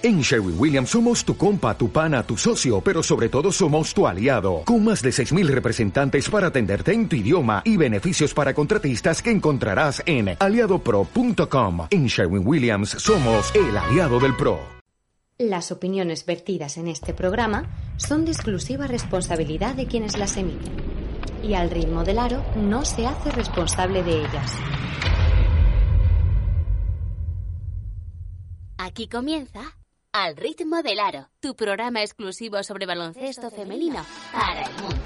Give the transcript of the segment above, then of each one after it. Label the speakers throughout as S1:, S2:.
S1: En Sherwin Williams somos tu compa, tu pana, tu socio, pero sobre todo somos tu aliado, con más de 6.000 representantes para atenderte en tu idioma y beneficios para contratistas que encontrarás en aliadopro.com. En Sherwin Williams somos el aliado del PRO.
S2: Las opiniones vertidas en este programa son de exclusiva responsabilidad de quienes las emiten, y al ritmo del aro no se hace responsable de ellas.
S3: Aquí comienza Al ritmo del aro, tu programa exclusivo sobre baloncesto femenino para el mundo.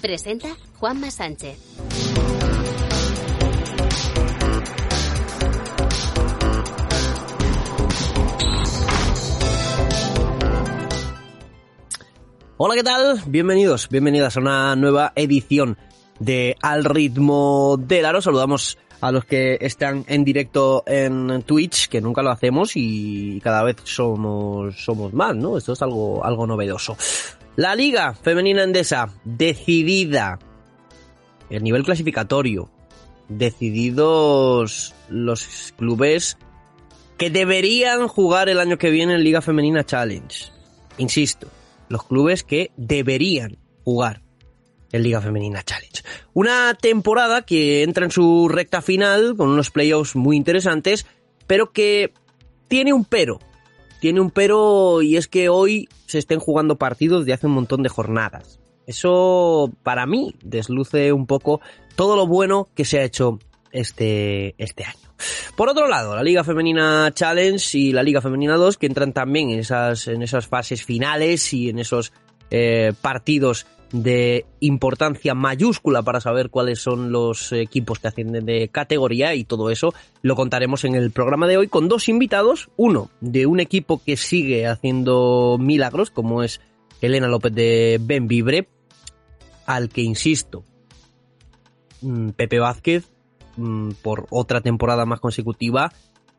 S3: Presenta Juanma Sánchez.
S4: Hola, ¿qué tal? Bienvenidos, bienvenidas a una nueva edición de Al ritmo del aro. Saludamos a los que están en directo en Twitch, que nunca lo hacemos y cada vez somos, somos más, ¿no? Esto es algo, algo novedoso. La Liga Femenina Endesa, decidida. El nivel clasificatorio. Decididos los clubes que deberían jugar el año que viene en Liga Femenina Challenge. Insisto, los clubes que deberían jugar en Liga Femenina Challenge. Una temporada que entra en su recta final con unos playoffs muy interesantes, pero que tiene un pero. Tiene un pero y es que hoy se estén jugando partidos de hace un montón de jornadas. Eso para mí desluce un poco todo lo bueno que se ha hecho este, este año. Por otro lado, la Liga Femenina Challenge y la Liga Femenina 2 que entran también en esas, en esas fases finales y en esos eh, partidos de importancia mayúscula para saber cuáles son los equipos que ascienden de categoría y todo eso lo contaremos en el programa de hoy con dos invitados, uno de un equipo que sigue haciendo milagros como es Elena López de Benvibre, al que insisto, mm, Pepe Vázquez mm, por otra temporada más consecutiva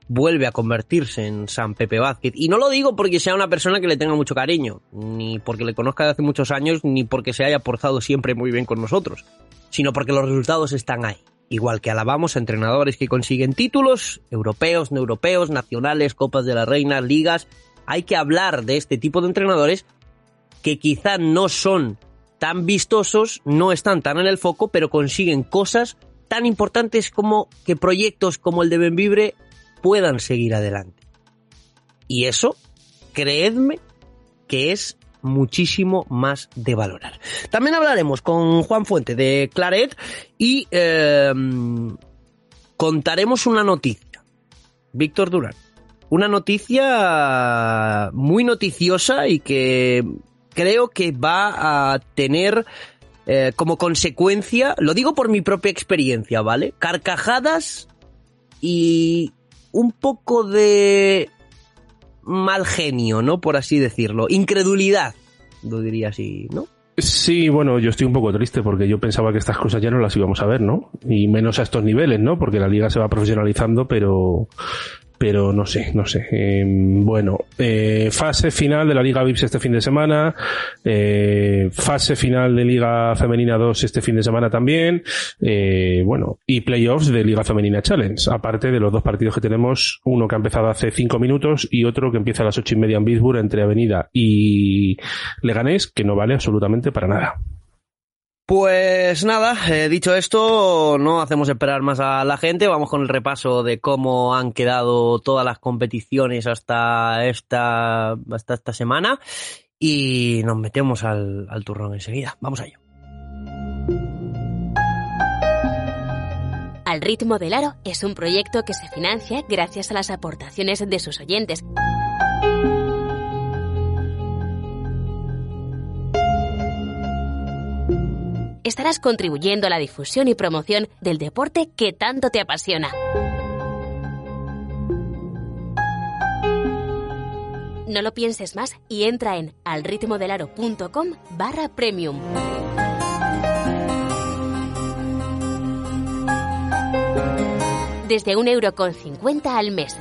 S4: vuelve a convertirse en San Pepe Vázquez. Y no lo digo porque sea una persona que le tenga mucho cariño, ni porque le conozca de hace muchos años, ni porque se haya portado siempre muy bien con nosotros, sino porque los resultados están ahí. Igual que alabamos a entrenadores que consiguen títulos, europeos, no europeos, nacionales, Copas de la Reina, ligas, hay que hablar de este tipo de entrenadores que quizá no son tan vistosos, no están tan en el foco, pero consiguen cosas tan importantes como que proyectos como el de Benvibre puedan seguir adelante. Y eso, creedme, que es muchísimo más de valorar. También hablaremos con Juan Fuente de Claret y eh, contaremos una noticia. Víctor Durán. Una noticia muy noticiosa y que creo que va a tener eh, como consecuencia, lo digo por mi propia experiencia, ¿vale? Carcajadas y un poco de mal genio, ¿no? Por así decirlo. Incredulidad, lo diría así, ¿no?
S5: Sí, bueno, yo estoy un poco triste porque yo pensaba que estas cosas ya no las íbamos a ver, ¿no? Y menos a estos niveles, ¿no? Porque la liga se va profesionalizando, pero pero no sé, no sé. Eh, bueno, eh, fase final de la Liga VIPS este fin de semana, eh, fase final de Liga Femenina 2 este fin de semana también, eh, bueno, y playoffs de Liga Femenina Challenge, aparte de los dos partidos que tenemos, uno que ha empezado hace cinco minutos y otro que empieza a las ocho y media en Pittsburgh entre Avenida y Leganés, que no vale absolutamente para nada.
S4: Pues nada, eh, dicho esto, no hacemos esperar más a la gente, vamos con el repaso de cómo han quedado todas las competiciones hasta esta, hasta esta semana y nos metemos al, al turrón enseguida. Vamos a ello.
S3: Al ritmo del aro es un proyecto que se financia gracias a las aportaciones de sus oyentes. Estarás contribuyendo a la difusión y promoción del deporte que tanto te apasiona. No lo pienses más y entra en alritmodelaro.com barra premium. Desde un euro con cincuenta al mes.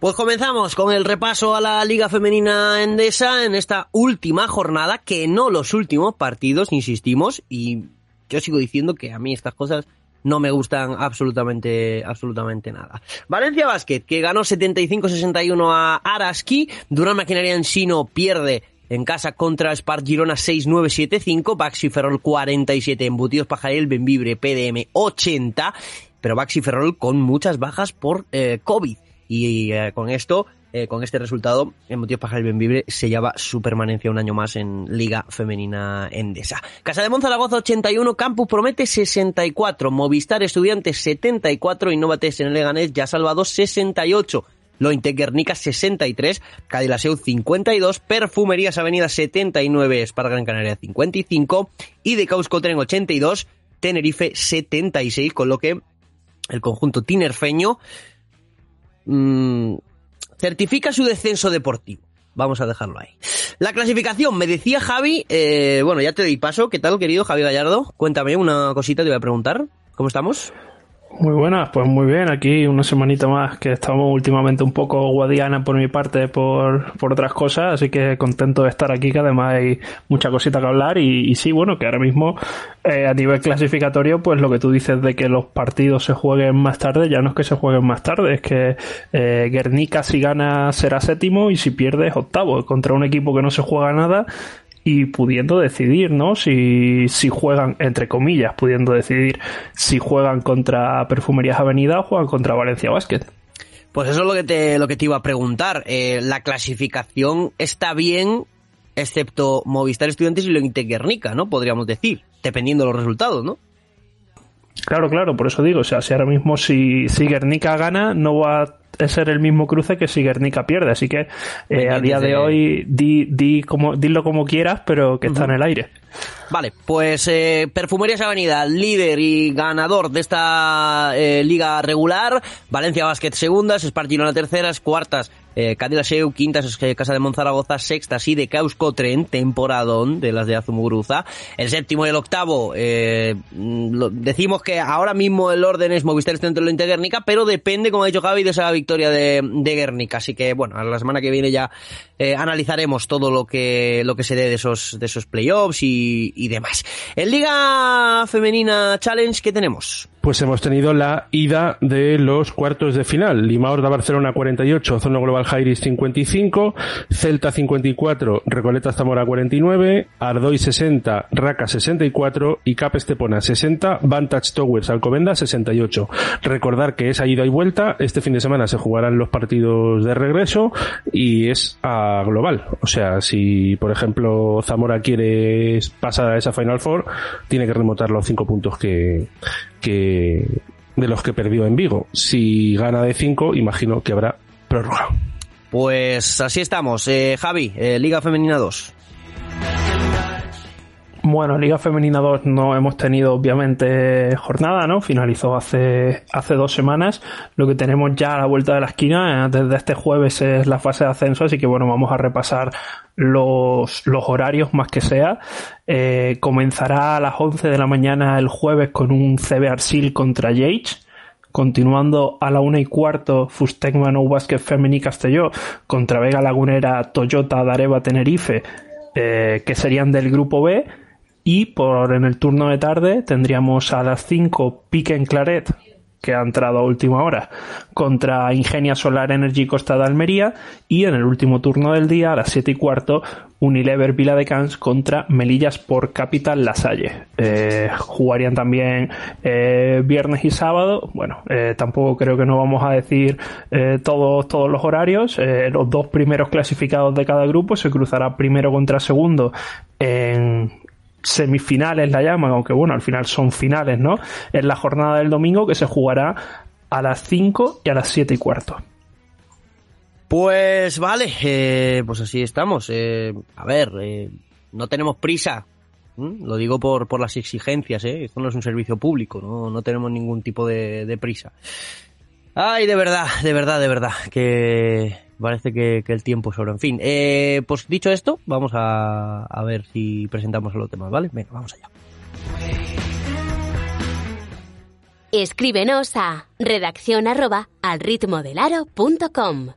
S4: Pues comenzamos con el repaso a la Liga Femenina Endesa en esta última jornada, que no los últimos partidos, insistimos, y yo sigo diciendo que a mí estas cosas no me gustan absolutamente, absolutamente nada. Valencia Basket, que ganó 75-61 a Araski, Durán Maquinaria en Sino pierde en casa contra Spark Girona 6-9-7-5, Baxi Ferrol 47, Embutidos Pajarel, Benvibre, PDM 80, pero Baxi Ferrol con muchas bajas por eh, COVID. Y eh, con esto, eh, con este resultado, Embutidos Pajarel Benvibre sellaba su permanencia un año más en Liga Femenina Endesa. Casa de Monzaragoza 81, Campus Promete 64, Movistar Estudiantes 74 y Novates en el Leganés ya salvado 68. Lointe Guernica 63, Cadilaseu 52, Perfumerías Avenida 79, Esparra Gran Canaria 55 y de Causcotren 82, Tenerife 76, con lo que el conjunto tinerfeño mmm, certifica su descenso deportivo. Vamos a dejarlo ahí. La clasificación, me decía Javi, eh, bueno, ya te doy paso. ¿Qué tal, querido Javi Gallardo? Cuéntame una cosita, te voy a preguntar. ¿Cómo estamos?
S6: Muy buenas, pues muy bien, aquí una semanita más que estamos últimamente un poco guadiana por mi parte por, por otras cosas, así que contento de estar aquí, que además hay mucha cosita que hablar y, sí, bueno, que ahora mismo eh, a nivel clasificatorio, pues lo que tú dices de que los partidos se jueguen más tarde, ya no es que se jueguen más tarde, es que eh, Guernica si gana será séptimo y si pierde es octavo, contra un equipo que no se juega nada y pudiendo decidir, ¿no? Si, si juegan, entre comillas, pudiendo decidir si juegan contra Perfumerías Avenida o juegan contra Valencia Basket.
S4: Pues eso es lo que te, lo que te iba a preguntar. Eh, la clasificación está bien, excepto Movistar Estudiantes y Lointe Guernica, ¿no? Podríamos decir, dependiendo de los resultados, ¿no?
S6: Claro, claro, por eso digo, o sea, si ahora mismo si, si Guernica gana, no va a ser el mismo cruce que si Guernica pierde, así que eh, a día de hoy di, di como, dilo como quieras, pero que está en el aire.
S4: Vale, pues eh, Perfumerías Avenida, líder y ganador de esta eh, liga regular. Valencia Basket segundas, Espartino terceras, cuartas eh, Seu, quintas eh, Casa de Monzaragoza, sextas y de Causcotren, temporadón de las de Azumuguruza. El séptimo y el octavo, eh, lo, decimos que ahora mismo el orden es Movistar Centro de Guernica, pero depende, como ha dicho Javi, de esa victoria de, de Guernica. Así que, bueno, a la semana que viene ya eh, analizaremos todo lo que, lo que se dé de esos, de esos playoffs y, y demás. En Liga Femenina Challenge, ¿qué tenemos?
S5: Pues hemos tenido la ida de los cuartos de final. Lima Horda Barcelona 48, Zona Global Jairis 55, Celta 54, Recoleta Zamora 49, Ardoy 60, Raca 64 y Cap Estepona 60, Vantage Towers Alcobenda 68. Recordar que esa ida y vuelta, este fin de semana se jugarán los partidos de regreso y es a global. O sea, si por ejemplo Zamora quiere pasar a esa Final Four, tiene que remontar los cinco puntos que, que de los que perdió en Vigo. Si gana de 5, imagino que habrá prórroga.
S4: Pues así estamos. Eh, Javi, eh, Liga Femenina 2.
S6: Bueno, Liga Femenina 2 no hemos tenido obviamente jornada, ¿no? Finalizó hace, hace dos semanas. Lo que tenemos ya a la vuelta de la esquina, eh, desde este jueves es la fase de ascenso, así que bueno, vamos a repasar los, los horarios más que sea. Eh, comenzará a las 11 de la mañana el jueves con un CB Arsil contra Yates. Continuando a la una y cuarto, Fustegman o Basket Femení Castelló contra Vega Lagunera, Toyota, Dareva, Tenerife, eh, que serían del grupo B. Y por en el turno de tarde tendríamos a las 5 Pique en Claret, que ha entrado a última hora, contra Ingenia Solar Energy Costa de Almería. Y en el último turno del día, a las 7 y cuarto, Unilever Vila de Cans contra Melillas por Capital Lasalle. Eh, jugarían también eh, viernes y sábado. Bueno, eh, tampoco creo que no vamos a decir eh, todos, todos los horarios. Los dos primeros clasificados de cada grupo se cruzará primero contra segundo en, semifinales la llaman, aunque bueno, al final son finales, ¿no? En la jornada del domingo que se jugará a las 5 y a las 7 y cuarto.
S4: Pues vale, eh, pues así estamos. Eh, a ver, eh, no tenemos prisa. Lo digo por, por las exigencias, ¿eh? Esto no es un servicio público, no, no tenemos ningún tipo de, de prisa. Ay, de verdad, de verdad, de verdad, que parece que, que el tiempo sobra. En fin, eh, pues dicho esto, vamos a, a ver si presentamos los temas, ¿vale? Venga, vamos allá.
S3: Escríbenos a redacción arroba al ritmo del aro punto com.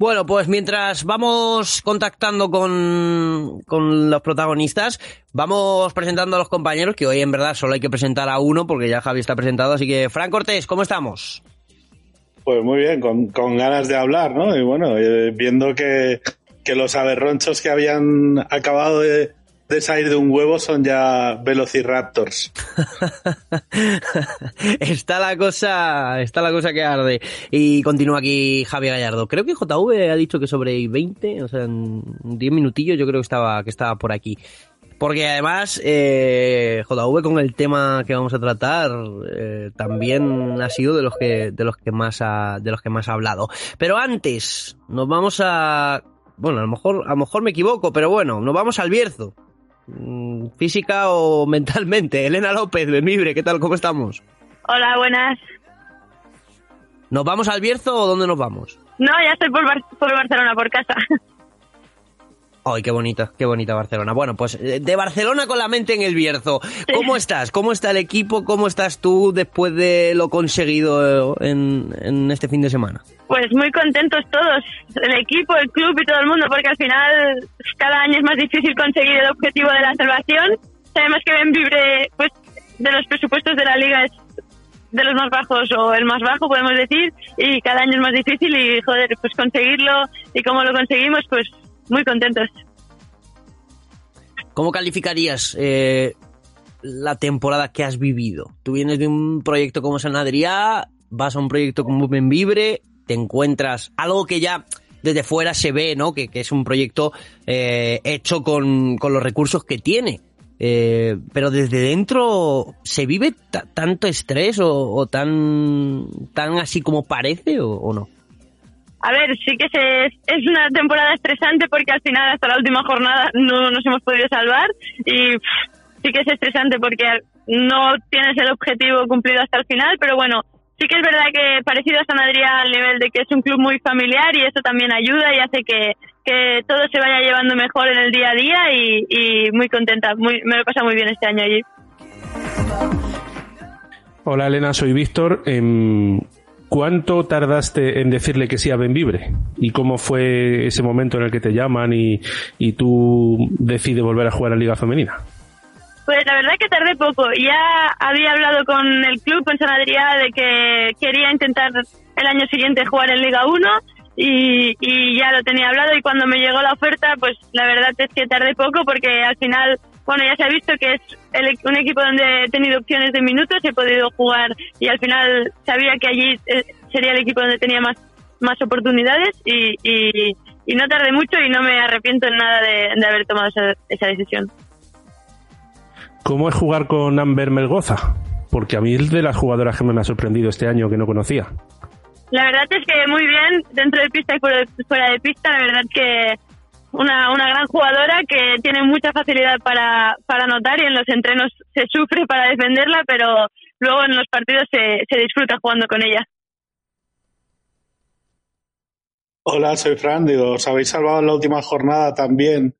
S4: Bueno, pues mientras vamos contactando con, con los protagonistas, vamos presentando a los compañeros, que hoy en verdad solo hay que presentar a uno porque ya Javi está presentado. Así que, Fran Cortés, ¿cómo estamos?
S7: Pues muy bien, con, con ganas de hablar, ¿no? Y bueno, eh, viendo que, que los aberronchos que habían acabado de, de salir de un huevo son ya Velociraptors.
S4: está la cosa, está la cosa que arde. Y continúa aquí Javier Gallardo. Creo que JV ha dicho que sobre 20, o sea, en 10 minutillos yo creo que estaba, que estaba por aquí. Porque además, eh, JV con el tema que vamos a tratar, eh, también ha sido de los que, de los que más ha, de los que más ha hablado. Pero antes, nos vamos a, bueno, a lo mejor, a lo mejor me equivoco, pero bueno, nos vamos al Bierzo. Mm, física o mentalmente. Elena López, de Mibre, ¿qué tal? ¿Cómo estamos?
S8: Hola, buenas.
S4: ¿Nos vamos al Bierzo o dónde nos vamos?
S8: No, ya estoy por, Bar por Barcelona, por casa.
S4: Ay, qué bonita, qué bonita Barcelona. Bueno, pues eh, de Barcelona con la mente en el Bierzo. ¿Cómo estás? ¿Cómo está el equipo? ¿Cómo estás tú después de lo conseguido en, en este fin de semana?
S8: Pues muy contentos todos, el equipo, el club y todo el mundo, porque al final cada año es más difícil conseguir el objetivo de la salvación. Sabemos que Benvibre, pues de los presupuestos de la liga es de los más bajos o el más bajo, podemos decir, y cada año es más difícil y, joder, pues conseguirlo y cómo lo conseguimos, pues muy contentos.
S4: ¿Cómo calificarías eh, la temporada que has vivido? Tú vienes de un proyecto como San Adrià, vas a un proyecto como Benvibre, te encuentras algo que ya desde fuera se ve, ¿no? Que, es un proyecto eh, hecho con, con, los recursos que tiene. Eh, pero desde dentro, ¿se vive tanto estrés o, tan, tan así como parece o, no?
S8: A ver, sí que se, es una temporada estresante porque al final hasta la última jornada no nos hemos podido salvar y sí que es estresante porque no tienes el objetivo cumplido hasta el final, pero bueno, sí que es verdad que parecido a San Adrián al nivel de que es un club muy familiar y eso también ayuda y hace que, que todo se vaya llevando mejor en el día a día y, muy contenta, muy, me lo he pasado muy bien este año allí.
S5: Hola Elena, soy Víctor. Eh, ¿Cuánto tardaste en decirle que sí a Benvibre? ¿Y cómo fue ese momento en el que te llaman y, y tú decides volver a jugar en Liga Femenina?
S8: Pues la verdad que tardé poco. Ya había hablado con el club, con San Adrià, de que quería intentar el año siguiente jugar en Liga 1 y, ya lo tenía hablado y cuando me llegó la oferta, pues la verdad es que tardé poco porque al final, bueno, ya se ha visto que es el, un equipo donde he tenido opciones de minutos, he podido jugar y al final sabía que allí eh, sería el equipo donde tenía más, más oportunidades y no tardé mucho y no me arrepiento en nada de, de haber tomado esa, esa decisión.
S5: ¿Cómo es jugar con Amber Melgoza? Porque a mí es de las jugadoras que me ha sorprendido este año que no conocía.
S8: La verdad es que muy bien, dentro de pista y fuera de pista, la verdad que una, una gran jugadora que tiene mucha facilidad para, para anotar y en los entrenos se sufre para defenderla, pero luego en los partidos se, se disfruta jugando con ella.
S7: Hola, soy Fran, digo, os habéis salvado en la última jornada también,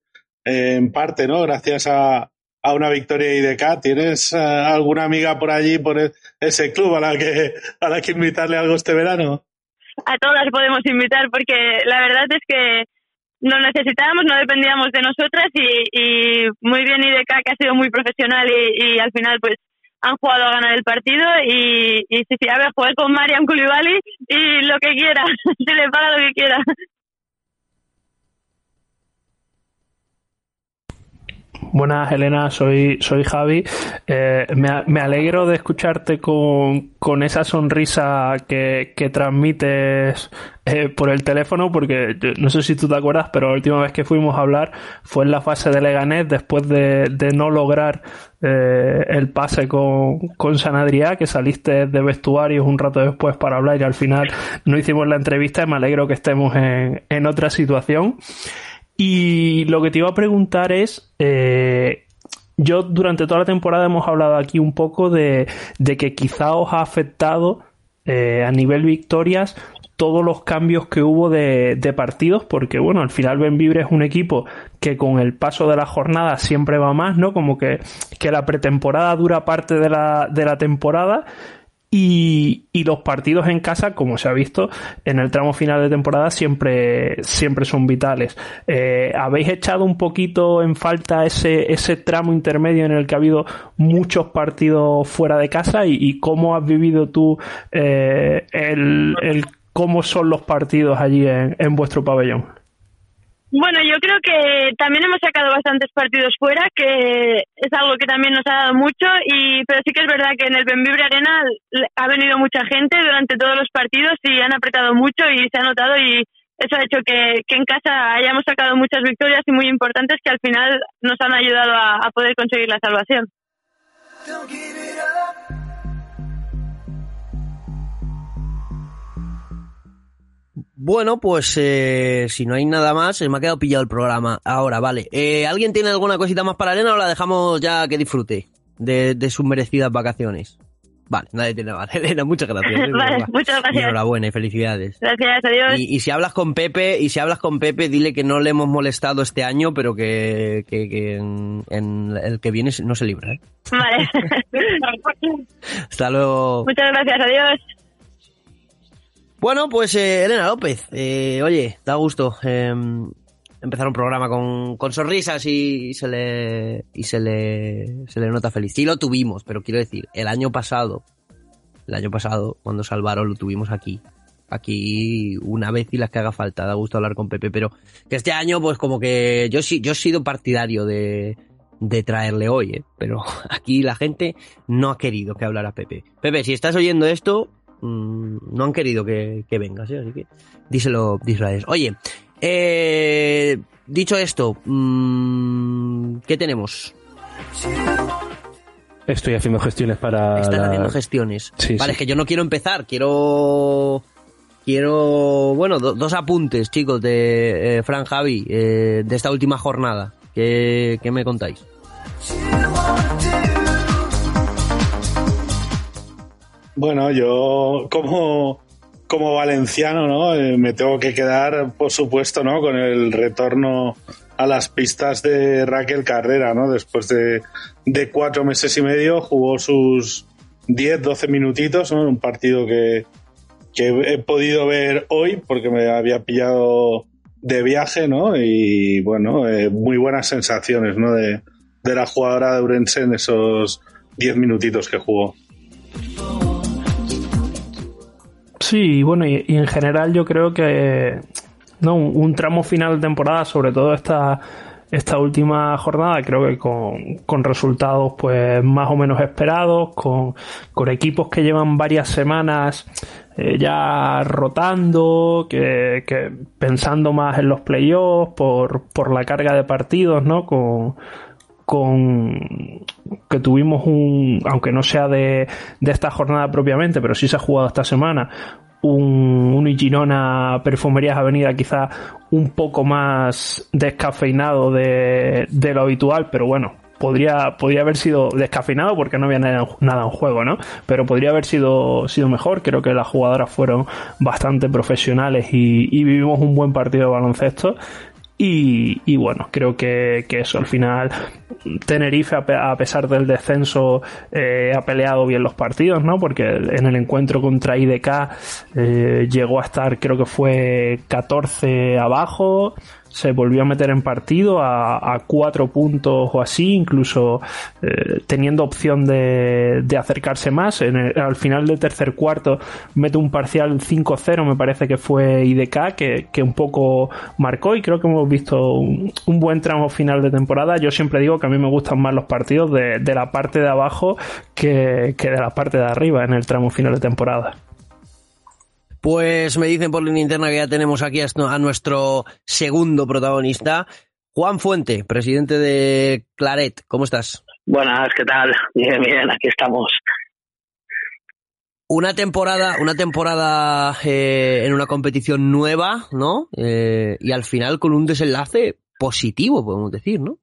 S7: eh, en parte, ¿no? Gracias a, a una victoria IDK. ¿Tienes uh, alguna amiga por allí, por ese club a la que a la que invitarle algo este verano?
S8: A todas podemos invitar porque la verdad es que no necesitábamos, no dependíamos de nosotras y, y muy bien IDK que ha sido muy profesional y, y, al final pues han jugado a ganar el partido y, y si se a jugar con Mariam Koulibaly y lo que quiera, se le paga lo que quiera.
S6: Buenas, Elena, soy, soy Javi. Eh, me, me, alegro de escucharte con, con esa sonrisa que, que transmites eh, por el teléfono, porque no sé si tú te acuerdas, pero la última vez que fuimos a hablar fue en la fase de Leganés, después de, de no lograr eh, el pase con, con San Adrià, que saliste de vestuarios un rato después para hablar y al final no hicimos la entrevista. Me alegro que estemos en, en otra situación. Y lo que te iba a preguntar es, eh, yo durante toda la temporada hemos hablado aquí un poco de, de que quizá os ha afectado eh, a nivel victorias todos los cambios que hubo de, de, partidos, porque bueno, al final Benvibre es un equipo que con el paso de la jornada siempre va más, ¿no? Como que, que la pretemporada dura parte de la, de la temporada Y, y, los partidos en casa, como se ha visto, en el tramo final de temporada siempre, siempre son vitales. Eh, ¿Habéis echado un poquito en falta ese, ese tramo intermedio en el que ha habido muchos partidos fuera de casa? ¿Y, y cómo has vivido tú eh, el, el, cómo son los partidos allí en, en vuestro pabellón?
S8: Bueno, yo creo que también hemos sacado bastantes partidos fuera, que es algo que también nos ha dado mucho, y pero sí que es verdad que en el Benvibre Arena ha venido mucha gente durante todos los partidos y han apretado mucho y se ha notado y eso ha hecho que, en casa hayamos sacado muchas victorias y muy importantes que al final nos han ayudado a poder conseguir la salvación.
S4: Bueno, pues eh, si no hay nada más, se me ha quedado pillado el programa. Ahora, vale. Eh, ¿Alguien tiene alguna cosita más para Elena o la dejamos ya que disfrute de, de sus merecidas vacaciones? Vale, nadie tiene nada. Elena, muchas gracias.
S8: vale, muchas gracias.
S4: Enhorabuena y felicidades.
S8: Gracias, adiós.
S4: Y, y, si hablas con Pepe, y si hablas con Pepe, dile que no le hemos molestado este año, pero que, que, que en, en, el que viene no se libra, ¿eh?
S8: Vale.
S4: Hasta luego.
S8: Muchas gracias, adiós.
S4: Bueno, pues eh, Elena López, eh, oye, da gusto eh, empezar un programa con, con sonrisas y, y, se le y se le se le nota feliz. Sí lo tuvimos, pero quiero decir, el año pasado, el año pasado cuando salvaron lo tuvimos aquí, aquí una vez y las que haga falta. Da gusto hablar con Pepe, pero que este año pues como que yo sí yo he sido partidario de de traerle hoy, ¿eh? pero aquí la gente no ha querido que hablara Pepe. Pepe, si estás oyendo esto, mmm, no han querido que, que vengas, ¿eh? así que díselo, díselo. Oye, eh, dicho esto, mmm, ¿qué tenemos?
S5: Estoy haciendo gestiones para.
S4: Están
S5: la...
S4: haciendo gestiones.
S5: Sí,
S4: vale,
S5: sí.
S4: es que yo no quiero empezar, quiero. Quiero. Bueno, do, dos apuntes, chicos, de eh, Fran Javi, eh, de esta última jornada. ¿Qué, qué me contáis?
S7: Bueno, yo como, como valenciano, ¿no? Eh, me tengo que quedar, por supuesto, ¿no? Con el retorno a las pistas de Raquel Carrera, ¿no? Después de, de cuatro meses y medio jugó sus 10, 12 minutitos, ¿no? Un partido que, que he podido ver hoy porque me había pillado de viaje, ¿no? Y bueno, eh, muy buenas sensaciones, ¿no? De, de la jugadora de Urense en esos 10 minutitos que jugó.
S6: Sí, bueno, y, en general yo creo que no un, un, tramo final de temporada, sobre todo esta, esta última jornada, creo que con, con resultados pues más o menos esperados, con, con equipos que llevan varias semanas eh, ya rotando, que, que, pensando más en los playoffs por, por la carga de partidos, ¿no? Con, con que tuvimos un, aunque no sea de, de esta jornada propiamente, pero sí se ha jugado esta semana, un, un Girona Perfumerías Avenida quizá un poco más descafeinado de, de lo habitual, pero bueno, podría, podría haber sido descafeinado porque no había nada, nada, en juego, ¿no? Pero podría haber sido, sido mejor. Creo que las jugadoras fueron bastante profesionales y, y vivimos un buen partido de baloncesto. Y, bueno, creo que, que, eso al final Tenerife a, pesar del descenso eh, ha peleado bien los partidos, ¿no? Porque en el encuentro contra IDK eh, llegó a estar creo que fue 14 abajo, se volvió a meter en partido a, cuatro puntos o así, incluso eh, teniendo opción de, de acercarse más. En el, al final del tercer cuarto mete un parcial 5-0, me parece que fue IDK, que, que, un poco marcó y creo que hemos visto un, un, buen tramo final de temporada. Yo siempre digo que a mí me gustan más los partidos de, de la parte de abajo que, que de la parte de arriba en el tramo final de temporada.
S4: Pues me dicen por línea interna que ya tenemos aquí a nuestro segundo protagonista, Juan Fuente, presidente de Claret. ¿Cómo estás?
S9: Buenas, ¿qué tal? Bien, bien, aquí estamos.
S4: Una temporada, una temporada eh, en una competición nueva, ¿no? Eh, y al final con un desenlace positivo, podemos decir, ¿no?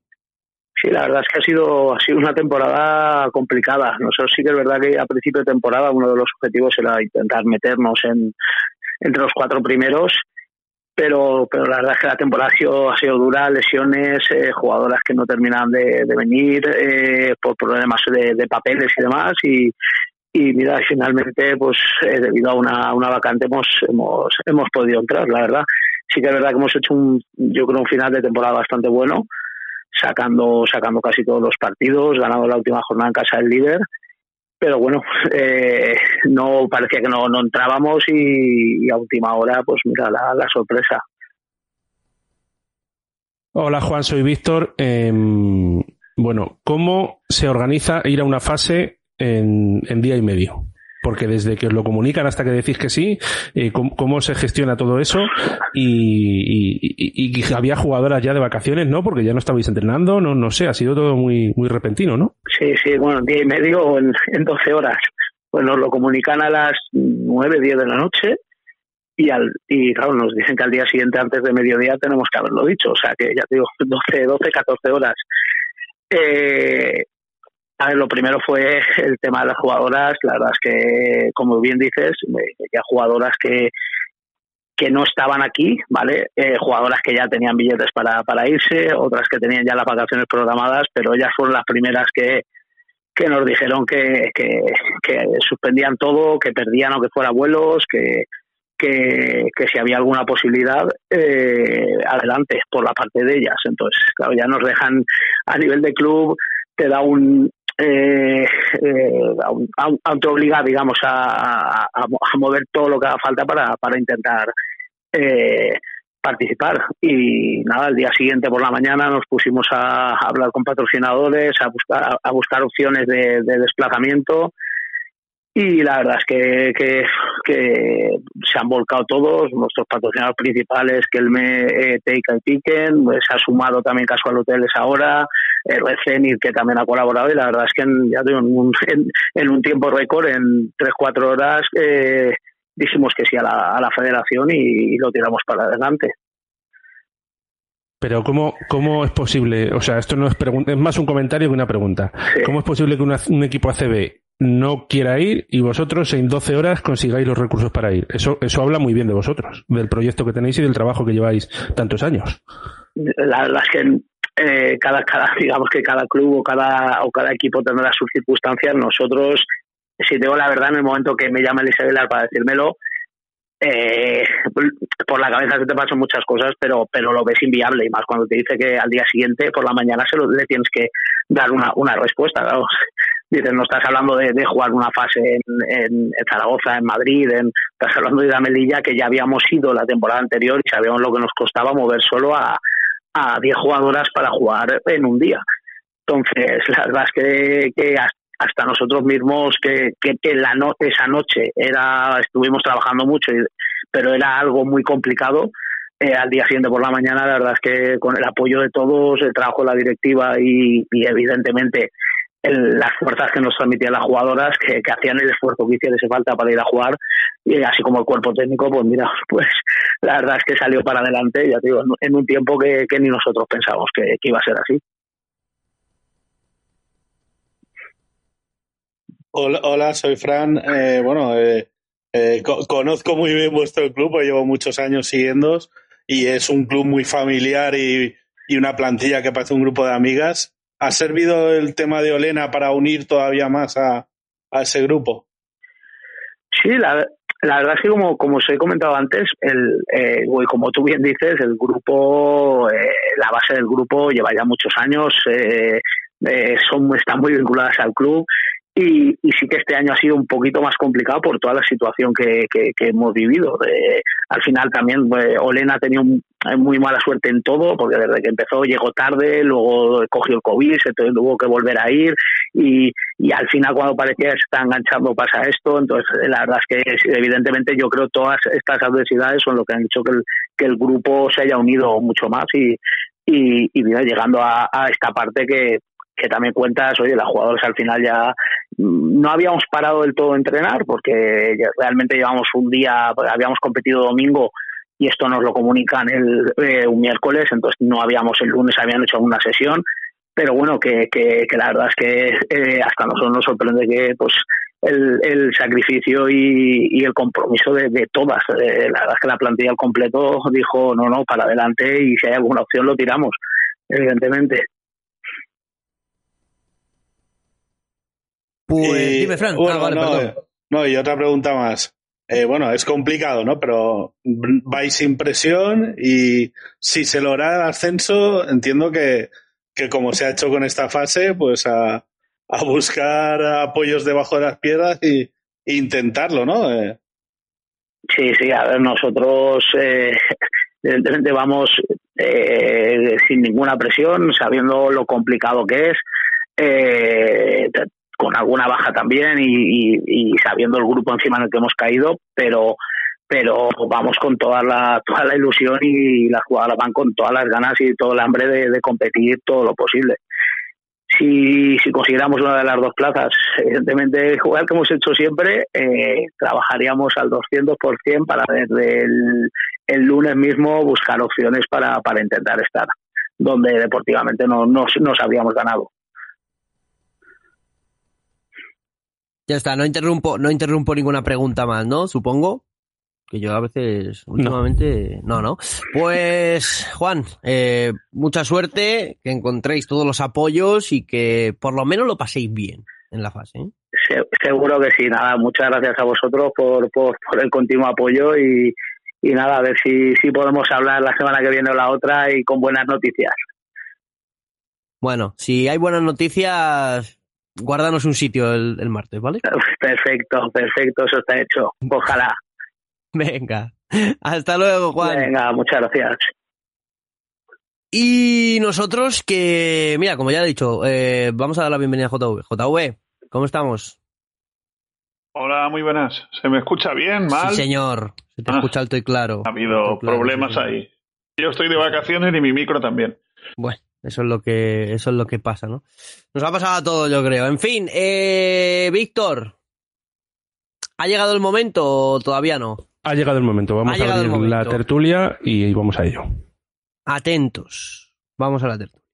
S9: Sí, la verdad es que ha sido, ha sido una temporada complicada. Nosotros sí que es verdad que a principio de temporada uno de los objetivos era intentar meternos en, entre los cuatro primeros, pero, pero la verdad es que la temporada ha sido, ha sido dura, lesiones, eh, jugadoras que no terminan de, venir eh, por problemas de, papeles y demás, y, y mira, finalmente, pues eh, debido a una, una vacante hemos, hemos, hemos podido entrar, la verdad. Sí que es verdad que hemos hecho un, yo creo, un final de temporada bastante bueno, sacando, sacando casi todos los partidos, ganando la última jornada en casa del líder. Pero bueno, eh, no parecía que no, no entrábamos y, a última hora, pues mira, la, la sorpresa.
S5: Hola Juan, soy Víctor. Em, bueno, ¿cómo se organiza ir a una fase en, día y medio? Porque desde que os lo comunican hasta que decís que sí, eh, ¿cómo, se gestiona todo eso? Y, había jugadoras ya de vacaciones, ¿no? Porque ya no estabais entrenando, no, no sé, ha sido todo muy, muy repentino, ¿no?
S9: Sí, sí, bueno, día y medio en, en 12 horas. Pues nos lo comunican a las 9, 10 de la noche y, al, y claro, nos dicen que al día siguiente, antes de mediodía, tenemos que haberlo dicho. O sea que ya digo, 12, 12 14 horas. Eh, a ver, lo primero fue el tema de las jugadoras. La verdad es que, como bien dices, ya jugadoras que, que no estaban aquí, ¿vale? Eh, jugadoras que ya tenían billetes para, para irse, otras que tenían ya las vacaciones programadas, pero ellas fueron las primeras que, que nos dijeron que, que, que suspendían todo, que perdían aunque fuera vuelos, que, que, que si había alguna posibilidad, eh, adelante por la parte de ellas. Entonces, claro, ya nos dejan a nivel de club, te da un, eh, eh, digamos, a, a, mover todo lo que haga falta para, para intentar eh, participar. Y nada, el día siguiente por la mañana nos pusimos a, hablar con patrocinadores, a buscar, a buscar opciones de desplazamiento y la verdad es que, que, se han volcado todos, nuestros patrocinadores principales, que el me eh, Take y Piquen, pues ha sumado también Casual Hoteles ahora, el Recenir que también ha colaborado y la verdad es que en, ya digo, en, un, en, un tiempo récord, en 3-4 horas, eh, dijimos que sí a la, a la federación y, lo tiramos para adelante.
S5: Pero ¿cómo, ¿cómo es posible? O sea, esto no es pregunta, es más un comentario que una pregunta. ¿Cómo es posible que un equipo ACB no quiera ir y vosotros en 12 horas consigáis los recursos para ir. Eso, eso habla muy bien de vosotros, del proyecto que tenéis y del trabajo que lleváis tantos años.
S9: La verdad es que eh, cada, cada, digamos que cada club o cada, o cada equipo tendrá sus circunstancias. Nosotros, si tengo la verdad, en el momento que me llama Elisa para decírmelo, eh, por la cabeza se te pasan muchas cosas, pero pero lo ves inviable y más cuando te dice que al día siguiente por la mañana se lo, le tienes que dar una, una respuesta. Claro. Dices, no estás hablando de, jugar una fase en, Zaragoza, en Madrid, en, estás hablando de la Melilla que ya habíamos ido la temporada anterior y sabíamos lo que nos costaba mover solo a, a 10 jugadoras para jugar en un día. Entonces, la verdad es que, que hasta nosotros mismos que, que, la no, esa noche era estuvimos trabajando mucho, pero era algo muy complicado. Eh, al día siguiente por la mañana, la verdad es que con el apoyo de todos, el trabajo de la directiva y evidentemente las fuerzas que nos transmitían las jugadoras, que, hacían el esfuerzo que hiciese falta para ir a jugar, y así como el cuerpo técnico, pues mira, pues la verdad es que salió para adelante, ya digo, en un tiempo que, ni nosotros pensábamos que, iba a ser así.
S7: Hola, soy Fran. Eh, bueno, eh, eh, conozco muy bien vuestro club, llevo muchos años siguiendo y es un club muy familiar y, y una plantilla que parece un grupo de amigas. ¿Ha servido el tema de Olena para unir todavía más a, ese grupo?
S9: Sí, la, verdad es que como, como os he comentado antes, el, eh, como tú bien dices, el grupo, eh, la base del grupo lleva ya muchos años, eh, eh son, están muy vinculadas al club y, y, sí que este año ha sido un poquito más complicado por toda la situación que, que, hemos vivido. al final también eh, Olena ha tenido muy mala suerte en todo, porque desde que empezó llegó tarde, luego cogió el COVID, se tuvo que volver a ir y, y al final cuando parecía que se está enganchando pasa esto. Entonces la verdad es que evidentemente yo creo todas estas adversidades son lo que han hecho que el, que grupo se haya unido mucho más y, y, y llegando a, a esta parte que, que también cuentas, oye, las jugadores al final ya mm, no habíamos parado del todo a entrenar porque realmente llevamos un día, habíamos competido domingo y esto nos lo comunican el, eh, un miércoles, entonces no habíamos el lunes, habían hecho una sesión, pero bueno, que, que, la verdad es que eh, hasta nosotros nos sorprende que pues el, el sacrificio y, el compromiso de, de todas. Eh, la verdad es que la plantilla al completo dijo, no, no, para adelante y si hay alguna opción lo tiramos, evidentemente.
S4: Pues
S7: Y,
S4: dime, Fran.
S7: bueno,
S4: Ah, vale,
S7: no,
S4: perdón.
S7: eh, no, y otra pregunta más. Eh, bueno, es complicado, ¿no? Pero vais sin presión y si se logra el ascenso, entiendo que, que como se ha hecho con esta fase, pues a, a buscar apoyos debajo de las piedras y, e intentarlo, ¿no? Eh,
S9: Sí, sí, a ver, nosotros eh, evidentemente vamos eh, sin ninguna presión, sabiendo lo complicado que es, eh, con alguna baja también y, y- sabiendo el grupo encima en el que hemos caído, pero pero vamos con toda la toda la ilusión y las jugadoras van con todas las ganas y todo el hambre de, competir todo lo posible. Si, si consiguiéramos una de las dos plazas, evidentemente, jugar que hemos hecho siempre, eh, trabajaríamos al 200% para desde el, el lunes mismo buscar opciones para, para intentar estar donde deportivamente no, nos, nos habríamos ganado.
S4: Ya está, no interrumpo, no interrumpo ninguna pregunta más, ¿no? Supongo. Que yo a veces, últimamente, no, no. Pues, Juan, eh, mucha suerte, que encontréis todos los apoyos y que por lo menos lo paséis bien en la fase. ¿eh?
S9: Se- seguro que sí, nada, muchas gracias a vosotros por, por, por el continuo apoyo y, y nada, a ver si, si podemos hablar la semana que viene o la otra y con buenas noticias.
S4: Bueno, si hay buenas noticias, guárdanos un sitio el, el martes, ¿vale?
S9: Perfecto, perfecto, eso está hecho. Ojalá.
S4: Venga. Hasta luego, Juan.
S9: Venga, muchas gracias.
S4: Y nosotros que, mira, como ya he dicho, eh, vamos a dar la bienvenida a JV. JV, ¿cómo estamos?
S10: Hola, muy buenas. ¿Se me escucha bien? ¿Mal?
S4: Sí, señor. Se te
S10: Ah.
S4: escucha alto y claro.
S10: Ha habido
S4: claro,
S10: problemas
S4: sí,
S10: ahí. Yo estoy de vacaciones y mi micro también.
S4: Bueno, eso es lo que, eso es lo que pasa, ¿no? Nos ha pasado a todos, yo creo. En fin, eh, Víctor, ¿ha llegado el momento o todavía no?
S5: Ha llegado el momento. Vamos
S4: Ha
S5: a abrir la tertulia y vamos a ello.
S4: Atentos. Vamos a la tertulia.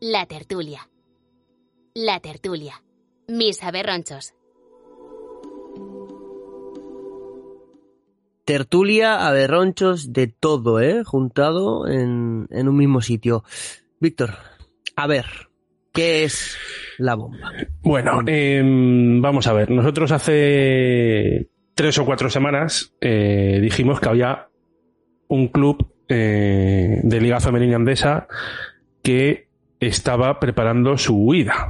S3: La tertulia. La tertulia. Mis aberronchos.
S4: Tertulia, aberronchos, de todo, ¿eh? Juntado en, en un mismo sitio. Víctor, a ver, ¿qué es la bomba?
S5: Bueno, em, vamos a ver. Nosotros hace tres o cuatro semanas eh, dijimos que había un club eh, de Liga Femenina Andesa que estaba preparando su huida,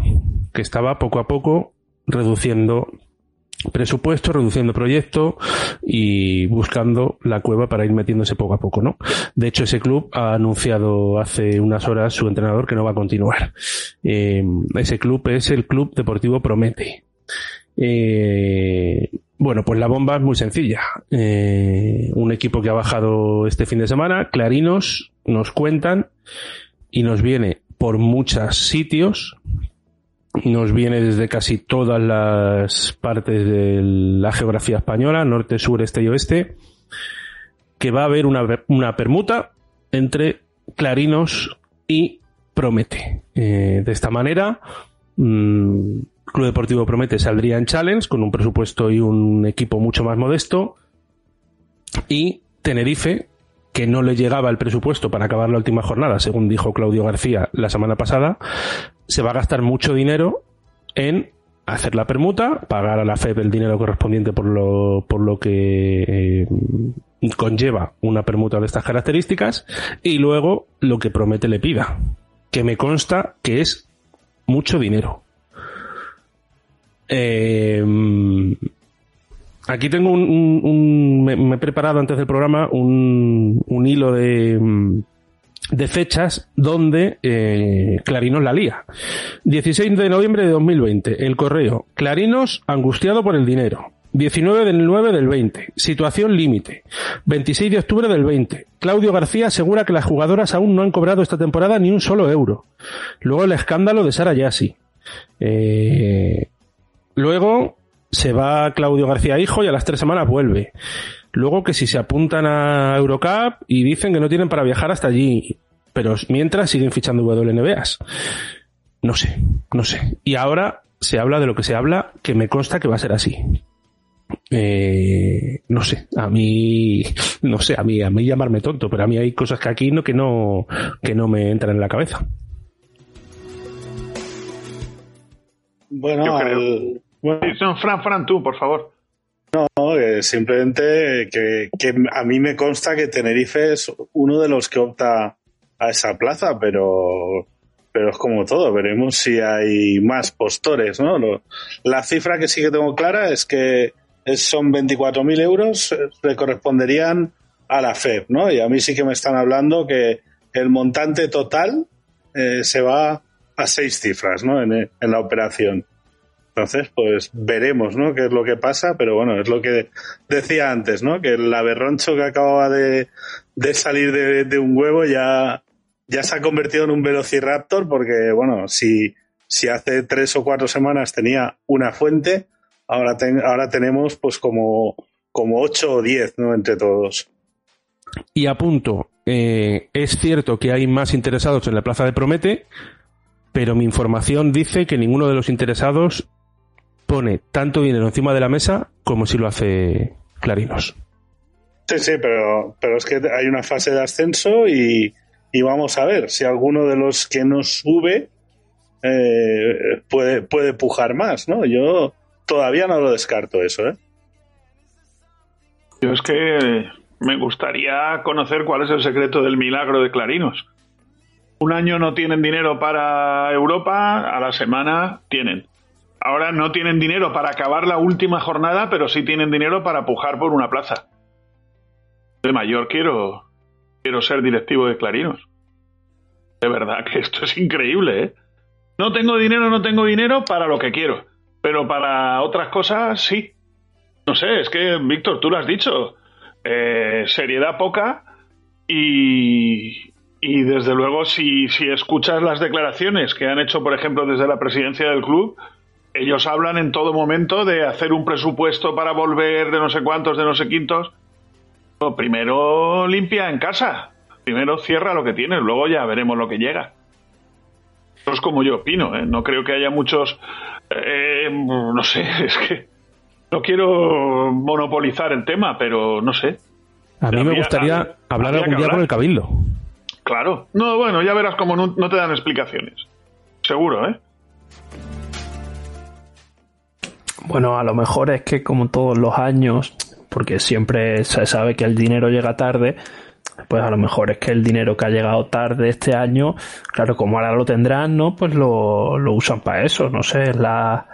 S5: que estaba poco a poco reduciendo presupuesto, reduciendo proyecto y buscando la cueva para ir metiéndose poco a poco, ¿no? De hecho, ese club ha anunciado hace unas horas su entrenador que no va a continuar. Eh, ese club es el Club Deportivo Promete. Eh, bueno, pues la bomba es muy sencilla. Eh, un equipo que ha bajado este fin de semana, Clarinos, nos cuentan y nos viene por muchos sitios nos viene desde casi todas las partes de la geografía española, norte, sur, este y oeste, que va a haber una, una permuta entre Clarinos y Promete. Eh, de esta manera, mmm, Club Deportivo Promete saldría en Challenge con un presupuesto y un equipo mucho más modesto. Y Tenerife, que no le llegaba el presupuesto para acabar la última jornada, según dijo Claudio García la semana pasada, se va a gastar mucho dinero en hacer la permuta, pagar a la FEB el dinero correspondiente por lo, por lo que eh, conlleva una permuta de estas características y luego lo que promete le pida, que me consta que es mucho dinero. Eh, aquí tengo un me, me, he preparado antes del programa un, un hilo de de fechas donde eh, Clarinos la lía. 16 de noviembre de 2020, El Correo. Clarinos angustiado por el dinero. 19 del 9 del 20, situación límite. 26 de octubre del 20, Claudio García asegura que las jugadoras aún no han cobrado esta temporada ni un solo euro. Luego el escándalo de Sara Yassi. Eh, luego se va Claudio García hijo y a las tres semanas vuelve. Luego que si se apuntan a Eurocup y dicen que no tienen para viajar hasta allí, pero mientras siguen fichando WNBAs. No sé, no sé. Y ahora se habla de lo que se habla, que me consta que va a ser así. eh, no sé, a mí, no sé, a mí, a mí llamarme tonto, pero a mí hay cosas que aquí no, que no, que no me entran en la cabeza.
S7: Bueno,
S10: Yo creo.
S7: bueno,
S10: No, Fran, Fran, tú, por favor.
S7: No, eh, simplemente que, que a mí me consta que Tenerife es uno de los que opta a esa plaza, pero, pero es como todo, veremos si hay más postores, ¿no? Lo- la cifra que sí que tengo clara es que son 24.000 euros, eh, le corresponderían a la FEP, ¿no? Y a mí sí que me están hablando que el montante total eh, se va a seis cifras, ¿no? En, en la operación. Entonces, pues veremos, ¿no? Qué es lo que pasa, pero bueno, es lo que decía antes, ¿no? Que el aberroncho que acababa de, de salir de, un huevo ya, ya se ha convertido en un velociraptor porque, bueno, si, si hace tres o cuatro semanas tenía una fuente, ahora, ten- ahora tenemos pues como, como ocho o diez, ¿no? Entre todos.
S5: Y apunto, eh, es cierto que hay más interesados en la plaza de Promete, pero mi información dice que ninguno de los interesados pone tanto dinero encima de la mesa como si lo hace Clarinos.
S7: Sí, sí, pero, pero es que hay una fase de ascenso y, y vamos a ver si alguno de los que nos sube eh, puede, puede pujar más, ¿no? Yo todavía no lo descarto eso, ¿eh?
S10: Yo es que me gustaría conocer cuál es el secreto del milagro de Clarinos. Un año no tienen dinero para Europa, a la semana tienen. Ahora no tienen dinero para acabar la última jornada, pero sí tienen dinero para pujar por una plaza. De mayor quiero, quiero ser directivo de Clarinos. De verdad que esto es increíble, ¿eh? No tengo dinero, no tengo dinero para lo que quiero, pero para otras cosas sí. No sé, es que, Víctor, tú lo has dicho. Eh, seriedad poca y, y desde luego si, si escuchas las declaraciones que han hecho, por ejemplo, desde la presidencia del club, ellos hablan en todo momento de hacer un presupuesto para volver de no sé cuántos, de no sé quintos. Primero limpia en casa, primero cierra lo que tienes, luego ya veremos lo que llega. Eso es como yo opino, ¿eh? no creo que haya muchos... eh, no sé, es que no quiero monopolizar el tema, pero no sé.
S5: A mí me gustaría
S10: habría-
S5: hablar
S10: habría
S5: algún día con el Cabildo.
S10: Claro. No, bueno, ya verás cómo no, no te dan explicaciones. Seguro, ¿eh?
S6: Bueno, a lo mejor es que como todos los años, porque siempre se sabe que el dinero llega tarde, pues a lo mejor es que el dinero que ha llegado tarde este año, claro, como ahora lo tendrán, ¿no? Pues lo, lo usan para eso, no sé, la,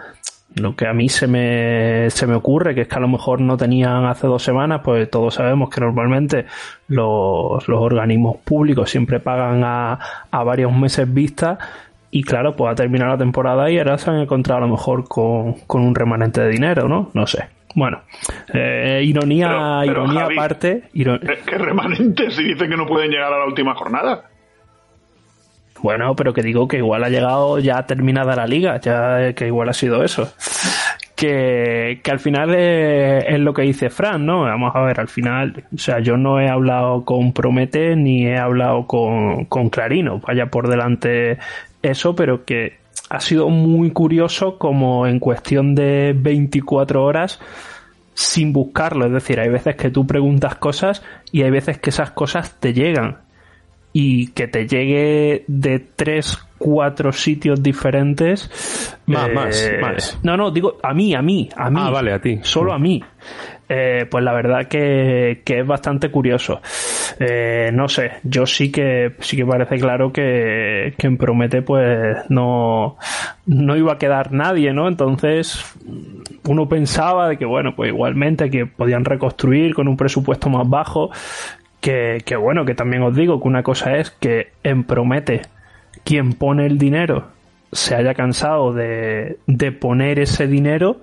S6: lo que a mí se me, se me ocurre, que es que a lo mejor no tenían hace dos semanas, pues todos sabemos que normalmente los, los organismos públicos siempre pagan a, a varios meses vista y claro, pues ha terminado la temporada y ahora se han encontrado a lo mejor con, con un remanente de dinero, ¿no? No sé. Bueno, eh, ironía,
S10: Pero- pero,
S6: ironía
S10: Javi,
S6: aparte, iro-
S10: Eh, ¿Qué remanentes si dicen que no pueden llegar a la última jornada?
S6: Bueno, pero que digo que igual ha llegado ya terminada la liga, ya que igual ha sido eso. Que, que al final es, es lo que dice Fran, ¿no? Vamos a ver, al final, o sea, yo no he hablado con Promete ni he hablado con, con Clarino, vaya por delante eso, pero que ha sido muy curioso como en cuestión de 24 horas sin buscarlo, es decir, hay veces que tú preguntas cosas y hay veces que esas cosas te llegan y que te llegue de tres, cuatro sitios diferentes.
S5: Más, más, más.
S6: No, no, digo a mí, a mí, a mí.
S5: Ah, vale, a ti.
S6: Solo a mí. Eh, pues la verdad que, que es bastante curioso. Eh, no sé, yo sí que sí que parece claro que, que en Promete pues no, no iba a quedar nadie, ¿no? Entonces uno pensaba de que bueno, pues igualmente que podían reconstruir con un presupuesto más bajo, que, que bueno, que también os digo que una cosa es que en Promete quien pone el dinero se haya cansado de, de poner ese dinero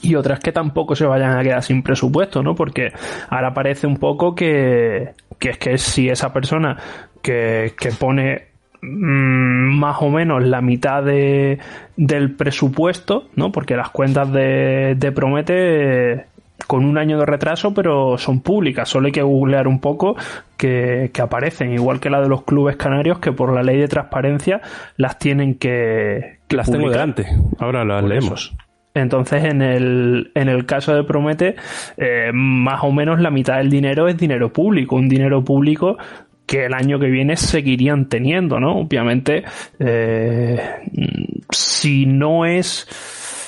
S6: y otras que tampoco se vayan a quedar sin presupuesto, ¿no? Porque ahora parece un poco que, que es que si esa persona que, que pone mm, más o menos la mitad de, del presupuesto, ¿no? Porque las cuentas de, de Promete con un año de retraso, pero son públicas. Solo hay que googlear un poco que, que aparecen, igual que la de los clubes canarios, que por la ley de transparencia las tienen que. que
S5: Las tengo
S6: publicar.
S5: delante. Ahora las
S6: Por eso. Entonces, en el, en el caso de Promete, eh, más o menos la mitad del dinero es dinero público, un dinero público que el año que viene seguirían teniendo, ¿no? Obviamente, eh, si no es,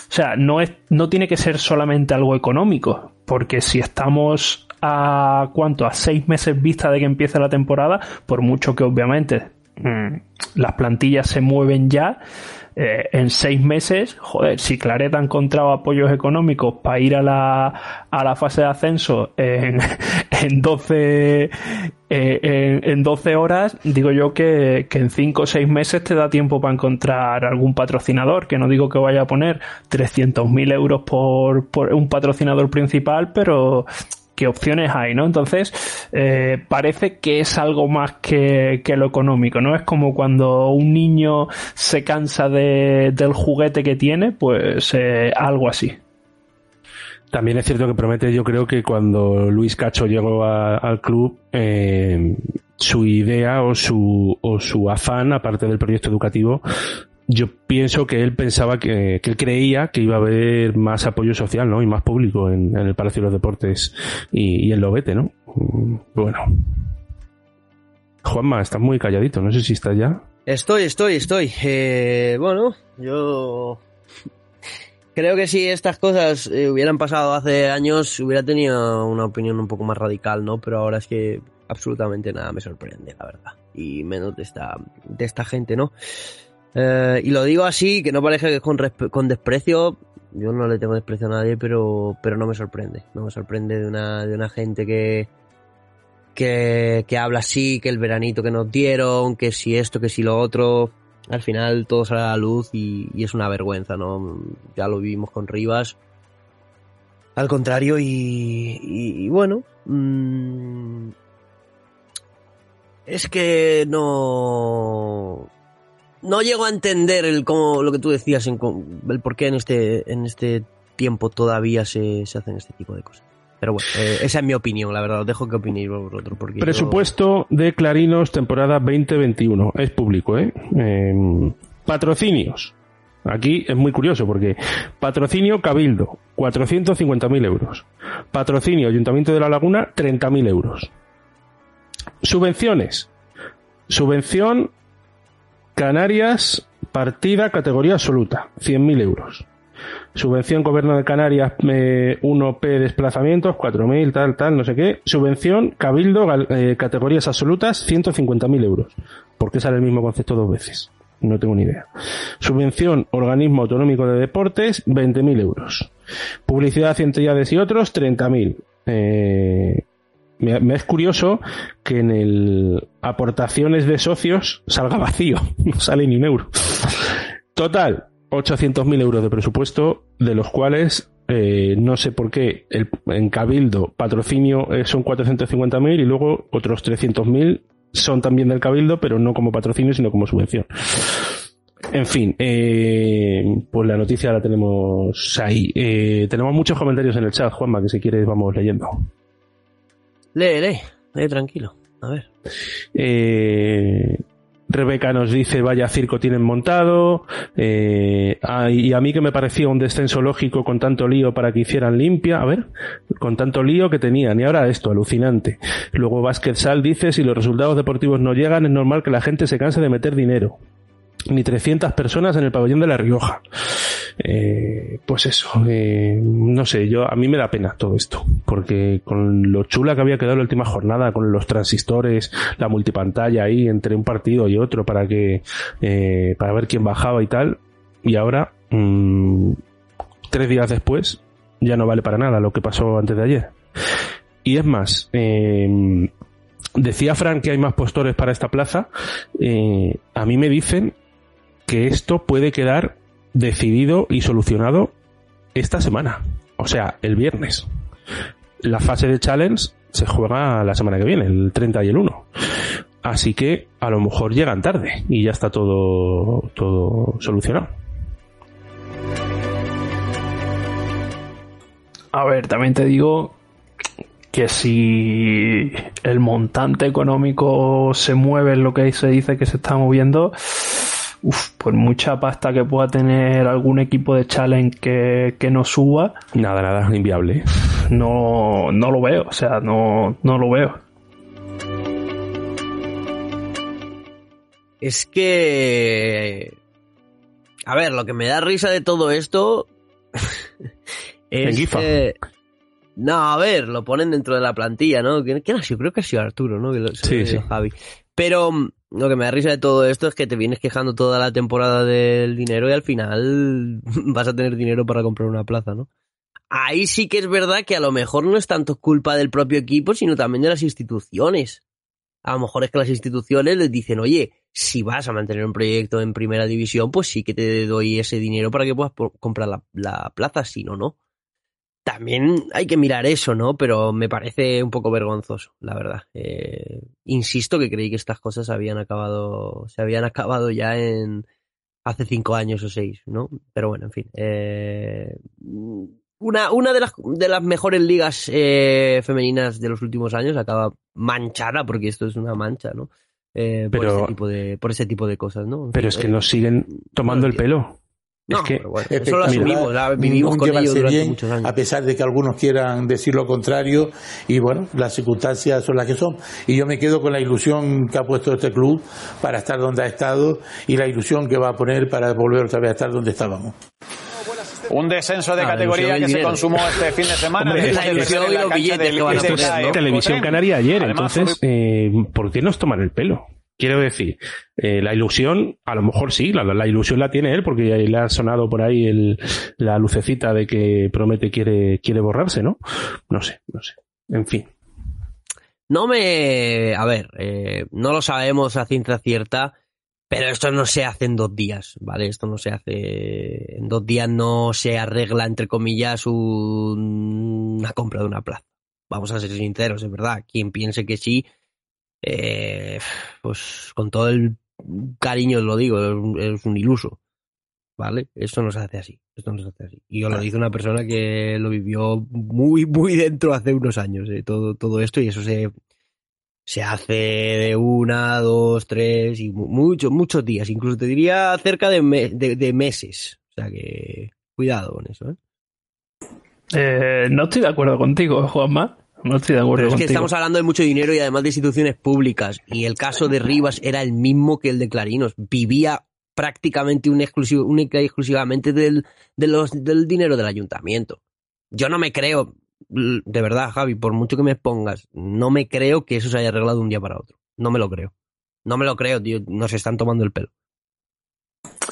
S6: o sea, no es, no tiene que ser solamente algo económico, porque si estamos a cuánto, a seis meses vista de que empiece la temporada, por mucho que obviamente mm, las plantillas se mueven ya, eh, en seis meses, joder, si Claret ha encontrado apoyos económicos para ir a la, a la fase de ascenso en, en 12 eh, en, 12 horas, digo yo que, que en 5 o 6 meses te da tiempo para encontrar algún patrocinador, que no digo que vaya a poner 300.000 euros por, por un patrocinador principal, pero qué opciones hay, ¿no? Entonces, eh, parece que es algo más que, lo económico, ¿no? Es como cuando un niño se cansa de, del juguete que tiene, pues eh, algo así.
S5: También es cierto que promete, yo creo que cuando Luis Cacho llegó al club, eh, su idea o su, o su afán, aparte del proyecto educativo, yo pienso que él pensaba que, que, él creía que iba a haber más apoyo social, ¿no? Y más público en, el Palacio de los Deportes y, y en Lobete, ¿no? Mm, bueno. Juanma, estás muy calladito, no sé si estás ya.
S4: Estoy, estoy, estoy. Eh, bueno, yo creo que si estas cosas eh, hubieran pasado hace años, hubiera tenido una opinión un poco más radical, ¿no? Pero ahora es que absolutamente nada me sorprende, la verdad. Y menos de esta, de esta gente, ¿no? Eh, y lo digo así, que no parece que es con, con, desprecio. Yo no le tengo desprecio a nadie, pero, pero no me sorprende. No me sorprende de una, de una gente que, que, que habla así, que el veranito que nos dieron, que si esto, que si lo otro. Al final todo sale a la luz y, es una vergüenza, ¿no? Ya lo vivimos con Rivas. Al contrario, y, y, bueno. Mmm, es que no no llego a entender el cómo, lo que tú decías, en, el por qué en este, en este tiempo todavía se, se hacen este tipo de cosas. Pero bueno, eh, esa es mi opinión, la verdad. Os dejo que opinéis vosotros. Porque
S5: Presupuesto de Clarinos temporada 2021. Es público, ¿eh? Em, patrocinios. Aquí es muy curioso porque patrocinio Cabildo, 450.000 euros. Patrocinio Ayuntamiento de la Laguna, 30.000 euros. Subvenciones. Subvención Canarias, partida categoría absoluta, 100.000 euros. Subvención Gobierno de Canarias 1P eh, desplazamientos, 4.000, tal, tal, no sé qué. Subvención Cabildo, eh, categorías absolutas, 150.000 euros. ¿Por qué sale el mismo concepto dos veces? No tengo ni idea. Subvención Organismo Autonómico de Deportes, 20.000 euros. Publicidad, cientillades y otros, 30.000. Eh, me, es curioso que en el aportaciones de socios salga vacío, no sale ni un euro. Total, 800.000 euros de presupuesto, de los cuales eh, no sé por qué el, en Cabildo patrocinio eh, son 450.000 y luego otros 300.000 son también del Cabildo, pero no como patrocinio, sino como subvención. En fin, eh, pues la noticia la tenemos ahí. tenemos muchos comentarios en el chat, Juanma, que si quieres vamos leyendo.
S4: Lee, lee, lee tranquilo. A ver.
S5: Eh, Rebeca nos dice, vaya circo tienen montado. Eh, y a mí que me parecía un descenso lógico con tanto lío para que hicieran limpia. A ver, con tanto lío que tenían. Y ahora esto, alucinante. Luego Basket Sal dice, si los resultados deportivos no llegan, es normal que la gente se canse de meter dinero. Ni 300 personas en el pabellón de La Rioja. Eh, pues eso, eh, no sé, yo a mí me da pena todo esto, porque con lo chula que había quedado la última jornada, con los transistores, la multipantalla ahí entre un partido y otro para que eh, para ver quién bajaba y tal, y ahora mm, tres días después ya no vale para nada lo que pasó antes de ayer. Y es más, decía Frank que hay más postores para esta plaza. a mí me dicen que esto puede quedar decidido y solucionado esta semana, o sea, el viernes. La fase de challenge se juega la semana que viene, el 30 y el 1. Así que a lo mejor llegan tarde y ya está todo, todo solucionado.
S6: A ver, también te digo que si el montante económico se mueve en lo que se dice que se está moviendo, uf, pues mucha pasta que pueda tener algún equipo de challenge que, que no suba.
S5: Nada, nada, inviable.
S6: No, no lo veo, o sea, no, no lo veo.
S4: Es que... A ver, lo que me da risa de todo esto es
S5: Gifa.
S4: que... No, a ver, lo ponen dentro de la plantilla, ¿no? ¿Quién ha sido? Creo que ha sido Arturo, ¿no? Que lo-
S5: Sí, sí.
S4: Javi. Pero mm, lo que me da risa de todo esto es que te vienes quejando toda la temporada del dinero y al final vas a tener dinero para comprar una plaza, ¿no? Ahí sí que es verdad que a lo mejor no es tanto culpa del propio equipo, sino también de las instituciones. A lo mejor es que las instituciones les dicen, oye, si vas a mantener un proyecto en primera división, pues sí que te doy ese dinero para que puedas comprar la, la plaza, si no, no. También hay que mirar eso, ¿no? Pero me parece un poco vergonzoso, la verdad. Eh, insisto que creí que estas cosas habían acabado, se habían acabado ya en hace cinco años o seis, ¿no? Pero bueno, en fin. eh, una, una de las de las mejores ligas eh, femeninas de los últimos años acaba manchada, porque esto es una mancha, ¿no? Eh, por, ese tipo de, por ese tipo de cosas, ¿no? En
S5: Pero
S4: fin,
S5: es que
S4: eh,
S5: nos siguen tomando el pelo.
S4: No,
S5: es que
S4: pero bueno, eso lo asumimos, la- vivimos
S11: Un
S4: con ello
S11: llevarse
S4: durante
S11: bien,
S4: muchos años.
S11: a pesar de que algunos quieran decir lo contrario y bueno, las circunstancias son las que son. Y yo me quedo con la ilusión que ha puesto este club para estar donde ha estado y la ilusión que va a poner para volver otra vez a estar donde estábamos.
S12: Un descenso de
S4: Ah,
S12: categoría que se consumó este fin de semana.
S5: Hombre, la
S12: de
S4: ilusión y
S12: la
S4: los
S12: cancha
S4: billetes
S12: del
S4: que van a
S5: Televisión. Canaria ayer,
S12: Además,
S5: entonces, eh, ¿por qué nos toman el pelo? Quiero decir, eh, la ilusión, a lo mejor sí, la, ilusión la tiene él, porque le ha sonado por ahí el, la lucecita de que promete quiere, quiere borrarse, ¿no? No sé, no sé. En fin.
S4: No me... A ver, eh, no lo sabemos a ciencia cierta, pero esto no se hace en dos días, ¿vale? Esto no se hace... En dos días no se arregla, entre comillas, un- una compra de una plaza. Vamos a ser sinceros, es verdad. Quien piense que sí, eh, pues con todo el cariño lo digo, es un, es un iluso. ¿Vale? Esto no se hace así. Esto no se hace así. Y yo lo dice una persona que lo vivió muy, muy dentro hace unos años, eh, todo, todo esto, y eso se, se hace de una, dos, tres, y mu- muchos, muchos días. Incluso te diría cerca de, me- de, de meses. O sea que, cuidado con eso, ¿eh?
S6: Eh, no estoy de acuerdo contigo, Juanma. No estoy de acuerdo
S4: Pero es que estamos hablando de mucho dinero y además de instituciones públicas. Y el caso de Rivas era el mismo que el de Clarinos. Vivía prácticamente un exclusivo, única y exclusivamente del, de los, del dinero del ayuntamiento. Yo no me creo, de verdad, Javi, por mucho que me expongas, no me creo que eso se haya arreglado de un día para otro. No me lo creo. No me lo creo, tío. Nos están tomando el pelo.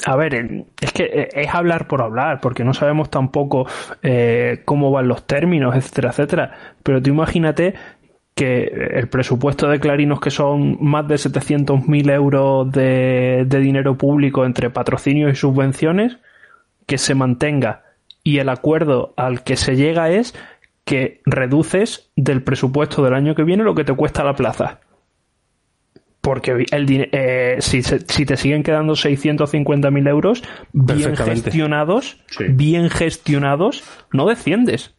S6: A ver, es que eh, es hablar por hablar, porque no sabemos tampoco eh, cómo van los términos, etcétera, etcétera. Pero tú imagínate que el presupuesto de Clarinos, que son más de 700.000 euros de, de dinero público entre patrocinios y subvenciones, que se mantenga. Y el acuerdo al que se llega es que reduces del presupuesto del año que viene lo que te cuesta la plaza. Porque el eh, si, si te siguen quedando 650.000 euros bien gestionados,
S5: Sí.
S6: bien gestionados, no desciendes.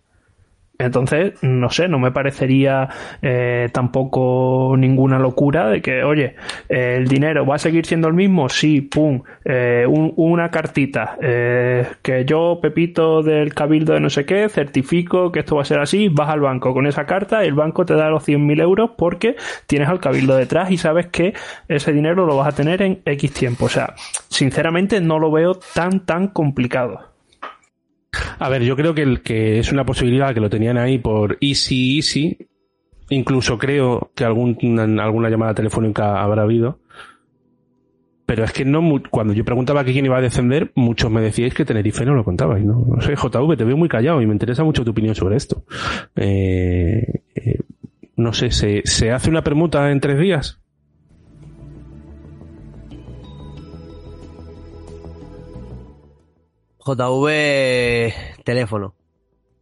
S6: Entonces, no sé, no me parecería eh, tampoco ninguna locura de que, oye, el dinero va a seguir siendo el mismo, sí, pum, eh, un- una cartita, eh, que yo, Pepito del Cabildo de no sé qué, certifico que esto va a ser así, vas al banco con esa carta el banco te da los 100.000 euros porque tienes al Cabildo detrás y sabes que ese dinero lo vas a tener en X tiempo. O sea, sinceramente no lo veo tan, tan complicado.
S5: A ver, yo creo que, es una posibilidad que lo tenían ahí por easy, easy. Incluso creo que algún, alguna llamada telefónica habrá habido. Pero es que no, cuando yo preguntaba quién iba a descender, muchos me decíais que Tenerife no lo contabais, ¿no? No sé, JV, te veo muy callado y me interesa mucho tu opinión sobre esto. Eh, eh, no sé, ¿se, ¿se hace una permuta en tres días?
S4: JV teléfono.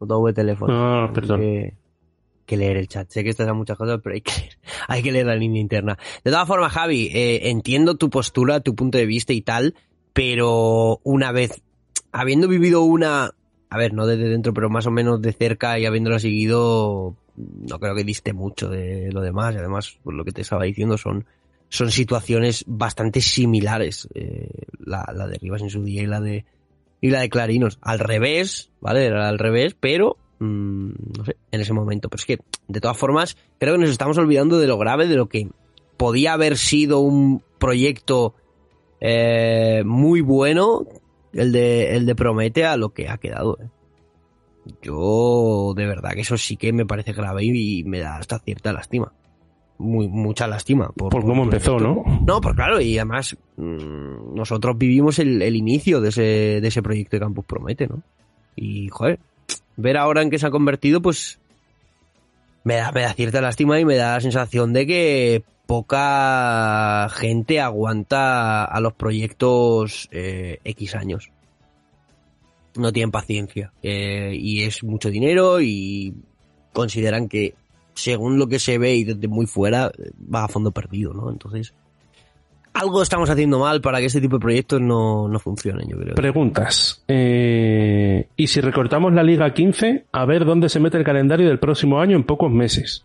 S4: JV teléfono.
S5: Ah, perdón.
S4: Que, que leer el chat. Sé que estas son muchas cosas, pero hay que, hay que leer la línea interna. De todas formas, Javi, eh, entiendo tu postura, tu punto de vista y tal, pero una vez, habiendo vivido una, a ver, no desde dentro, pero más o menos de cerca y habiéndola seguido, no creo que diste mucho de lo demás. Y además, pues lo que te estaba diciendo son, son situaciones bastante similares, eh, la, la de Rivas en su día y la de y la de Clarinos. Al revés, ¿vale? Era al revés, pero mm, no sé, en ese momento. Pero es que, de todas formas, creo que nos estamos olvidando de lo grave, de lo que podía haber sido un proyecto eh, muy bueno, el de, el de Promete, a lo que ha quedado. ¿eh? Yo, de verdad, que eso sí que me parece grave y me da hasta cierta lástima. Muy, mucha lástima.
S5: Por, cómo empezó, ¿no?
S4: No, pues claro, y además mmm, nosotros vivimos el, el, inicio de ese, de ese proyecto de Campus Promete, ¿no? Y, joder, ver ahora en qué se ha convertido, pues me da, me da cierta lástima y me da la sensación de que poca gente aguanta a los proyectos eh, X años. No tienen paciencia. Eh, y es mucho dinero y consideran que según lo que se ve y desde muy fuera va a fondo perdido, ¿no? Entonces, algo estamos haciendo mal para que este tipo de proyectos no, no funcionen, yo creo.
S5: Preguntas. Eh, ¿Y si recortamos la Liga 15, a ver dónde se mete el calendario del próximo año en pocos meses?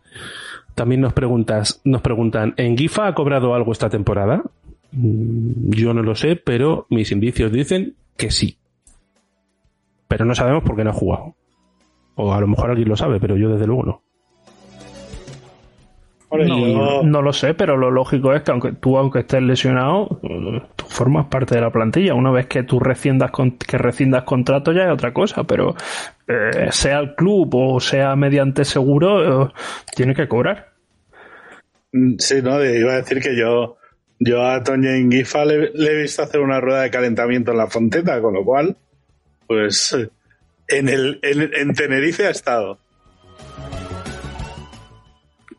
S5: También nos preguntas, nos preguntan, ¿en Gifa ha cobrado algo esta temporada? Mm, Yo no lo sé, pero mis indicios dicen que sí. Pero no sabemos por qué no ha jugado. O a lo mejor alguien lo sabe, pero yo desde luego no.
S6: No, no, lo sé, pero lo lógico es que aunque tú, aunque estés lesionado, tú formas parte de la plantilla. Una vez que tú rescindas, con, que rescindas contrato ya es otra cosa, pero eh, sea el club o sea mediante seguro, eh, tiene que cobrar.
S7: Sí, no, iba a decir que yo, yo a Toño Ingifa le, le, he visto hacer una rueda de calentamiento en la Fonteta, con lo cual, pues en, el, en, en Tenerife ha estado.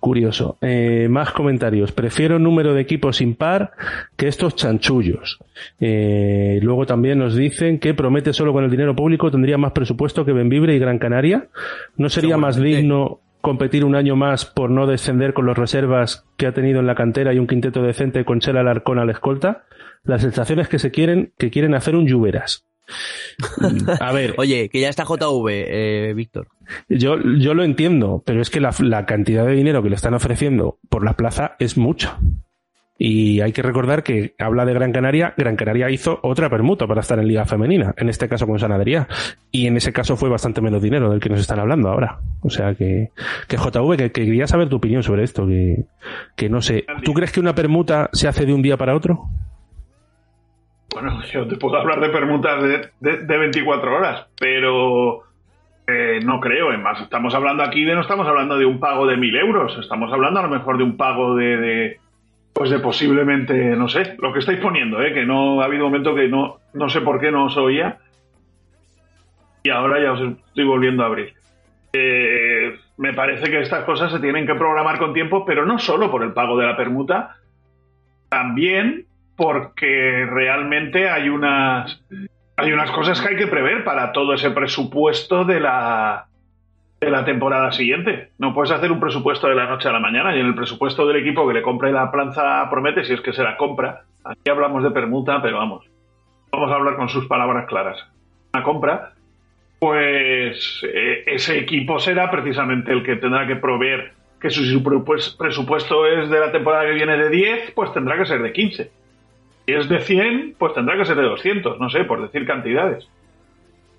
S5: Curioso. Eh, más comentarios. Prefiero número de equipos impar que estos chanchullos. Eh, luego también nos dicen que promete solo con el dinero público tendría más presupuesto que Benvibre y Gran Canaria. ¿No sería más digno competir un año más por no descender con las reservas que ha tenido en la cantera y un quinteto decente con Chela Alarcón a la escolta? Las sensaciones que se quieren, que quieren hacer un Lluveras.
S4: A ver. Oye, que ya está JV, eh, Víctor.
S5: Yo, yo lo entiendo, pero es que la, la, cantidad de dinero que le están ofreciendo por la plaza es mucha. Y hay que recordar que habla de Gran Canaria, Gran Canaria hizo otra permuta para estar en Liga Femenina, en este caso con Sanadería. Y en ese caso fue bastante menos dinero del que nos están hablando ahora. O sea que, que JV, que, que quería saber tu opinión sobre esto, que, que no sé. ¿Tú crees que una permuta se hace de un día para otro?
S10: Bueno, yo te puedo hablar de permutas de, de, de 24 horas, pero eh, no creo. Es más, estamos hablando aquí de no estamos hablando de un pago de mil euros, estamos hablando a lo mejor de un pago de, de pues de posiblemente, no sé, lo que estáis poniendo, ¿eh? que no ha habido momento que no, no sé por qué no os oía y ahora ya os estoy volviendo a abrir. Eh, me parece que estas cosas se tienen que programar con tiempo, pero no solo por el pago de la permuta, también porque realmente hay unas hay unas cosas que hay que prever para todo ese presupuesto de la de la temporada siguiente. No puedes hacer un presupuesto de la noche a la mañana y en el presupuesto del equipo que le compre la planza promete si es que se la compra. Aquí hablamos de permuta, pero vamos. Vamos a hablar con sus palabras claras. Una compra, pues eh, ese equipo será precisamente el que tendrá que proveer que su presupuesto es de la temporada que viene de 10, pues tendrá que ser de 15 si es de 100, pues tendrá que ser de 200, no sé, por decir cantidades.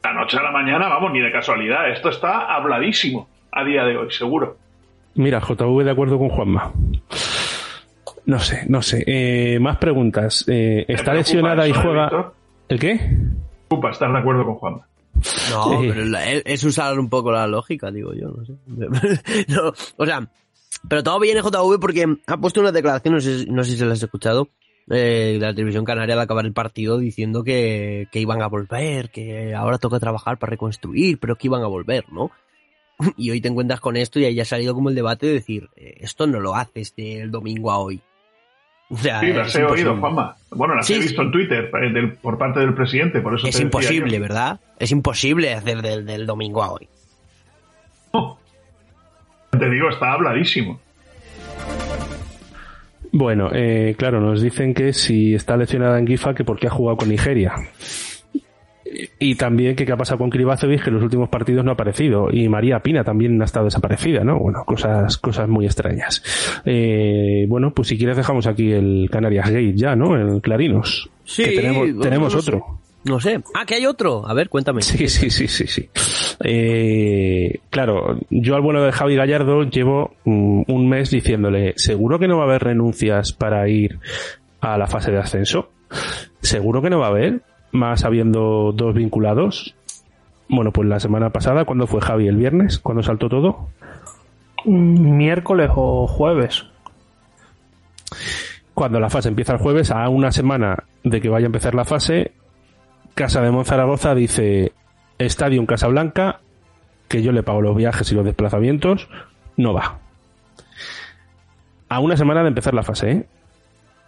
S10: La noche a la mañana, vamos, ni de casualidad. Esto está habladísimo a día de hoy, seguro.
S5: Mira, JV de acuerdo con Juanma. No sé, no sé. Eh, más preguntas. Eh, ¿Está lesionada y juega. Víctor? ¿El qué?
S10: Preocupa estar de acuerdo con Juanma.
S4: No, pero es usar un poco la lógica, digo yo, no sé. no, o sea, pero todo viene JV porque ha puesto unas declaraciones, no sé, no sé si se las has escuchado, eh, de la televisión canaria al acabar el partido diciendo que, que, iban a volver, que ahora toca trabajar para reconstruir, pero que iban a volver, ¿no? Y hoy te encuentras con esto y ahí ha salido como el debate de decir, esto no lo haces del domingo a hoy.
S10: O sea, sí, las he oído, Juanma. Bueno, las sí, he visto en Twitter eh, del, por parte del presidente, por eso
S4: Es imposible, yo. ¿verdad? Es imposible hacer del, del domingo a hoy.
S10: Oh. Te digo, está habladísimo.
S5: Bueno, eh, claro, nos dicen que si está lesionada en Gifa, que porque ha jugado con Nigeria. Y también que qué ha pasado con Krivacevic, que en los últimos partidos no ha aparecido. Y María Pina también ha estado desaparecida, ¿no? Bueno, cosas, cosas muy extrañas. Eh, bueno, pues si quieres dejamos aquí el Canarias Gate ya, ¿no? El Clarinos.
S4: Sí,
S5: Que tenemos, tenemos
S4: sé. No sé. Ah, que hay otro. A ver, cuéntame.
S5: Sí, sí, sí, sí, sí. Eh, claro, yo al bueno de Javi Gallardo llevo mm, un mes diciéndole, seguro que no va a haber renuncias para ir a la fase de ascenso. Seguro que no va a haber, más habiendo dos vinculados. Bueno, pues la semana pasada, ¿cuándo fue Javi? ¿El viernes? ¿Cuándo saltó todo?
S6: Miércoles o jueves.
S5: Cuando la fase empieza el jueves, a una semana de que vaya a empezar la fase, Casa de Monzaragoza dice Stadium Casablanca, que yo le pago los viajes y los desplazamientos, no va. A una semana de empezar la fase, ¿eh?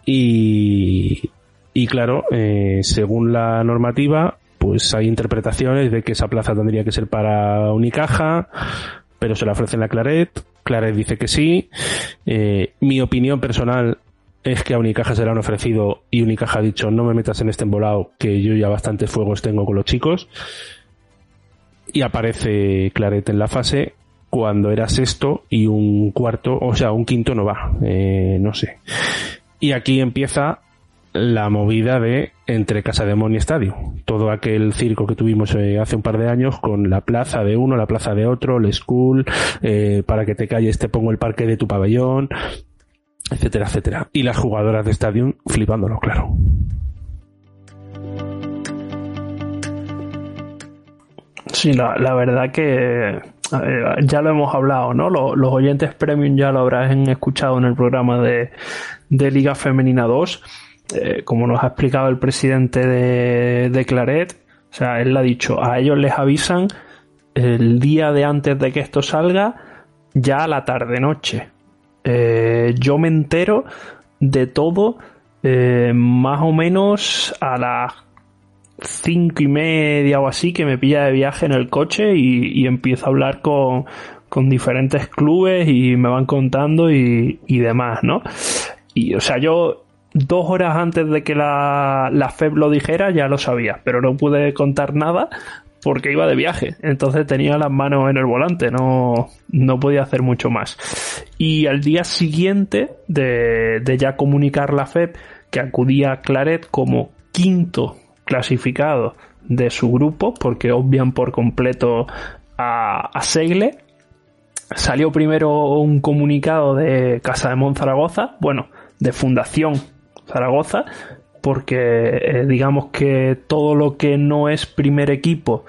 S5: Y, y claro, eh, según la normativa, pues hay interpretaciones de que esa plaza tendría que ser para Unicaja, pero se la ofrecen a Claret. Claret dice que sí. Eh, mi opinión personal es que a Unicaja se le han ofrecido y Unicaja ha dicho no me metas en este embolado que yo ya bastantes fuegos tengo con los chicos. Y aparece Claret en la fase cuando era sexto y un cuarto, o sea, un quinto no va, eh, no sé. Y aquí empieza la movida de entre Casa de Mon y Estadio. Todo aquel circo que tuvimos eh, hace un par de años con la plaza de uno, la plaza de otro, el school, eh, para que te calles te pongo el parque de tu pabellón, etcétera, etcétera. Y las jugadoras de Stadium flipándolo, claro.
S6: Sí, la, la verdad que ya lo hemos hablado, ¿no? Los, los oyentes premium ya lo habrán escuchado en el programa de, de Liga Femenina 2. Eh, como nos ha explicado el presidente de, de Claret, o sea, él le ha dicho, a ellos les avisan el día de antes de que esto salga, ya a la tarde-noche. Eh, yo me entero de todo eh, más o menos a las cinco y media o así que me pilla de viaje en el coche y, y empiezo a hablar con, con diferentes clubes y me van contando y, y demás, ¿no? Y o sea, yo dos horas antes de que la, la FEB lo dijera ya lo sabía, pero no pude contar nada porque iba de viaje, entonces tenía las manos en el volante, no, no podía hacer mucho más. Y al día siguiente de, ya comunicar la FEB que acudía a Claret como quinto clasificado de su grupo, porque obvian por completo a, a Segle, salió primero un comunicado de Casa de Mon Zaragoza, bueno, de Fundación Zaragoza, porque eh, digamos que todo lo que no es primer equipo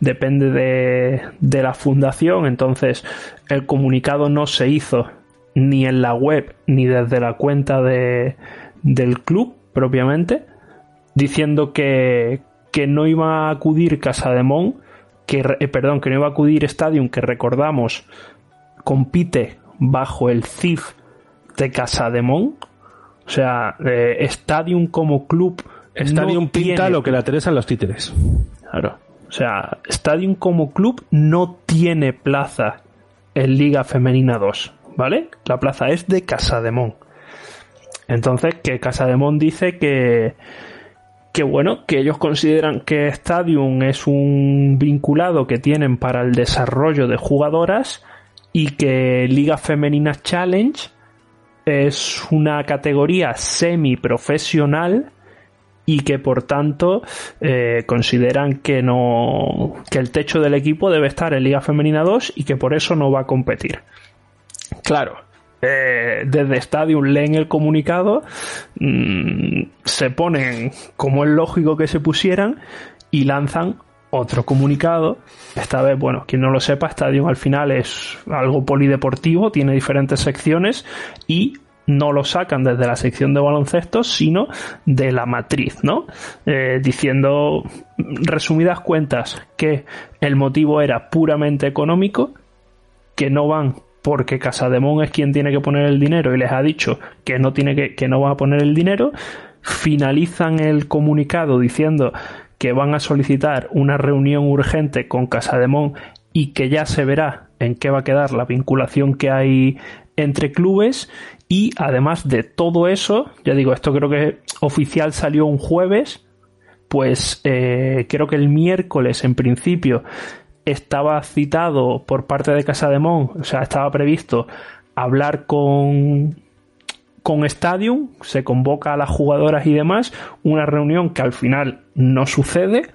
S6: depende de, la fundación, entonces el comunicado no se hizo ni en la web ni desde la cuenta de, del club propiamente, diciendo que, que no iba a acudir Casa de Mon, que, eh, perdón, que no iba a acudir Stadium, que recordamos compite bajo el CIF de Casa de Mon, o sea, eh, Stadium como club.
S5: Stadium no pinta tiene... lo que la Teresa en los títeres.
S6: Claro. O sea, Stadium como club no tiene plaza en Liga Femenina 2, ¿vale? La plaza es de Casademón. Entonces, que Casademón dice que, que bueno, que ellos consideran que Stadium es un vinculado que tienen para el desarrollo de jugadoras y que Liga Femenina Challenge es una categoría semiprofesional y que por tanto eh, consideran que no que el techo del equipo debe estar en Liga Femenina 2 y que por eso no va a competir. Claro, eh, desde Stadium leen el comunicado, mmm, se ponen como es lógico que se pusieran y lanzan otro comunicado. Esta vez, bueno, quien no lo sepa, Stadium al final es algo polideportivo, tiene diferentes secciones y no lo sacan desde la sección de baloncesto, sino de la matriz, ¿no? Eh, diciendo, resumidas cuentas, que el motivo era puramente económico, que no van porque Casademón es quien tiene que poner el dinero y les ha dicho que no tiene que, que no va a poner el dinero, finalizan el comunicado diciendo que van a solicitar una reunión urgente con Casademón y que ya se verá en qué va a quedar la vinculación que hay entre clubes. Y además de todo eso, ya digo, esto creo que oficial salió un jueves, pues eh, creo que el miércoles en principio estaba citado por parte de Casa de Mon, o sea, estaba previsto hablar con, con Stadium, se convoca a las jugadoras y demás, una reunión que al final no sucede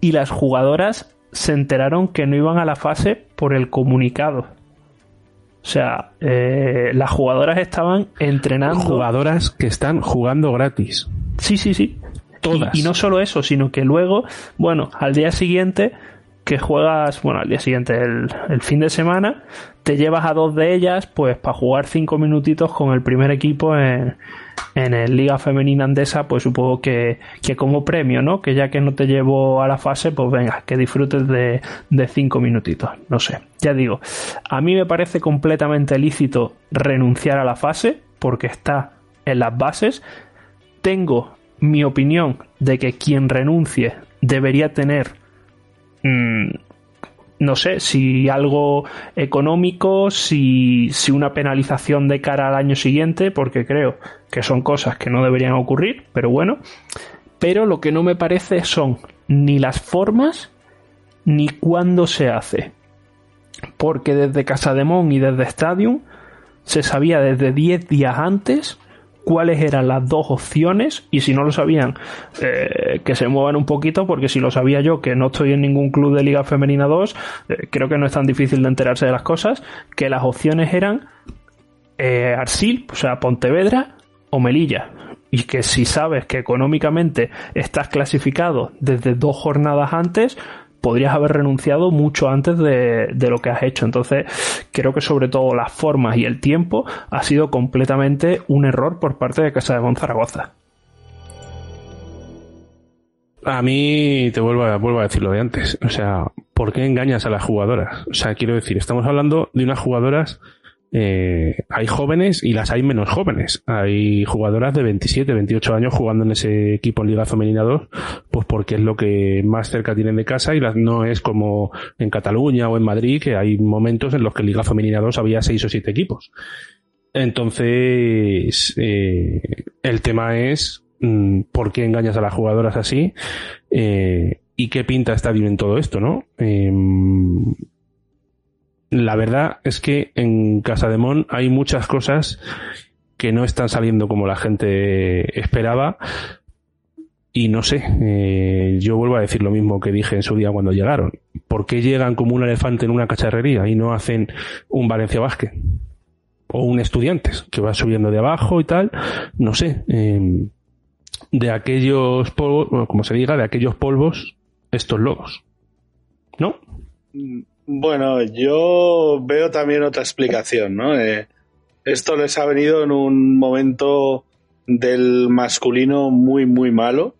S6: y las jugadoras se enteraron que no iban a la fase por el comunicado. O sea, eh, las jugadoras estaban entrenando.
S5: Jugadoras que están jugando gratis.
S6: Sí, sí, sí.
S5: Todas.
S6: Y, y no solo eso, sino que luego, bueno, al día siguiente que juegas, bueno, al día siguiente, el, el fin de semana, te llevas a dos de ellas, pues para jugar cinco minutitos con el primer equipo en, en el Liga Femenina Andesa, pues supongo que, que como premio, ¿no? Que ya que no te llevo a la fase, pues venga, que disfrutes de, de cinco minutitos. No sé, ya digo, a mí me parece completamente lícito renunciar a la fase, porque está en las bases. Tengo mi opinión de que quien renuncie debería tener mm, no sé, si algo económico, si, si una penalización de cara al año siguiente, porque creo que son cosas que no deberían ocurrir, pero bueno. Pero lo que no me parece son ni las formas ni cuándo se hace. Porque desde Casa de Mon y desde Stadium se sabía desde 10 días antes cuáles eran las dos opciones y si no lo sabían eh, que se muevan un poquito porque si lo sabía yo que no estoy en ningún club de Liga Femenina 2 eh, creo que no es tan difícil de enterarse de las cosas que las opciones eran eh, Arsil, o sea Pontevedra o Melilla. Y que si sabes que económicamente estás clasificado desde dos jornadas antes podrías haber renunciado mucho antes de, de, lo que has hecho. Entonces, creo que sobre todo las formas y el tiempo ha sido completamente un error por parte de Casa de Monzaragoza.
S5: A mí te vuelvo a, vuelvo a decir lo de antes. O sea, ¿por qué engañas a las jugadoras? O sea, quiero decir, estamos hablando de unas jugadoras eh, hay jóvenes y las hay menos jóvenes. Hay jugadoras de 27, 28 años jugando en ese equipo en Liga Femenina 2, pues porque es lo que más cerca tienen de casa y no es como en Cataluña o en Madrid, que hay momentos en los que en Liga Femenina 2 había 6 o 7 equipos. Entonces, eh, el tema es mmm, por qué engañas a las jugadoras así eh, y qué pinta Stadium en todo esto, ¿no? La verdad es que en Casa de Mon hay muchas cosas que no están saliendo como la gente esperaba. Y no sé, eh, yo vuelvo a decir lo mismo que dije en su día cuando llegaron. ¿Por qué llegan como un elefante en una cacharrería y no hacen un Valencia Basket? O un Estudiantes, que va subiendo de abajo y tal. No sé. Eh, de aquellos polvos, como se diga, de aquellos polvos, estos lobos. ¿No?
S7: Bueno, yo veo también otra explicación, ¿no? Eh, esto les ha venido en un momento del masculino muy, muy malo.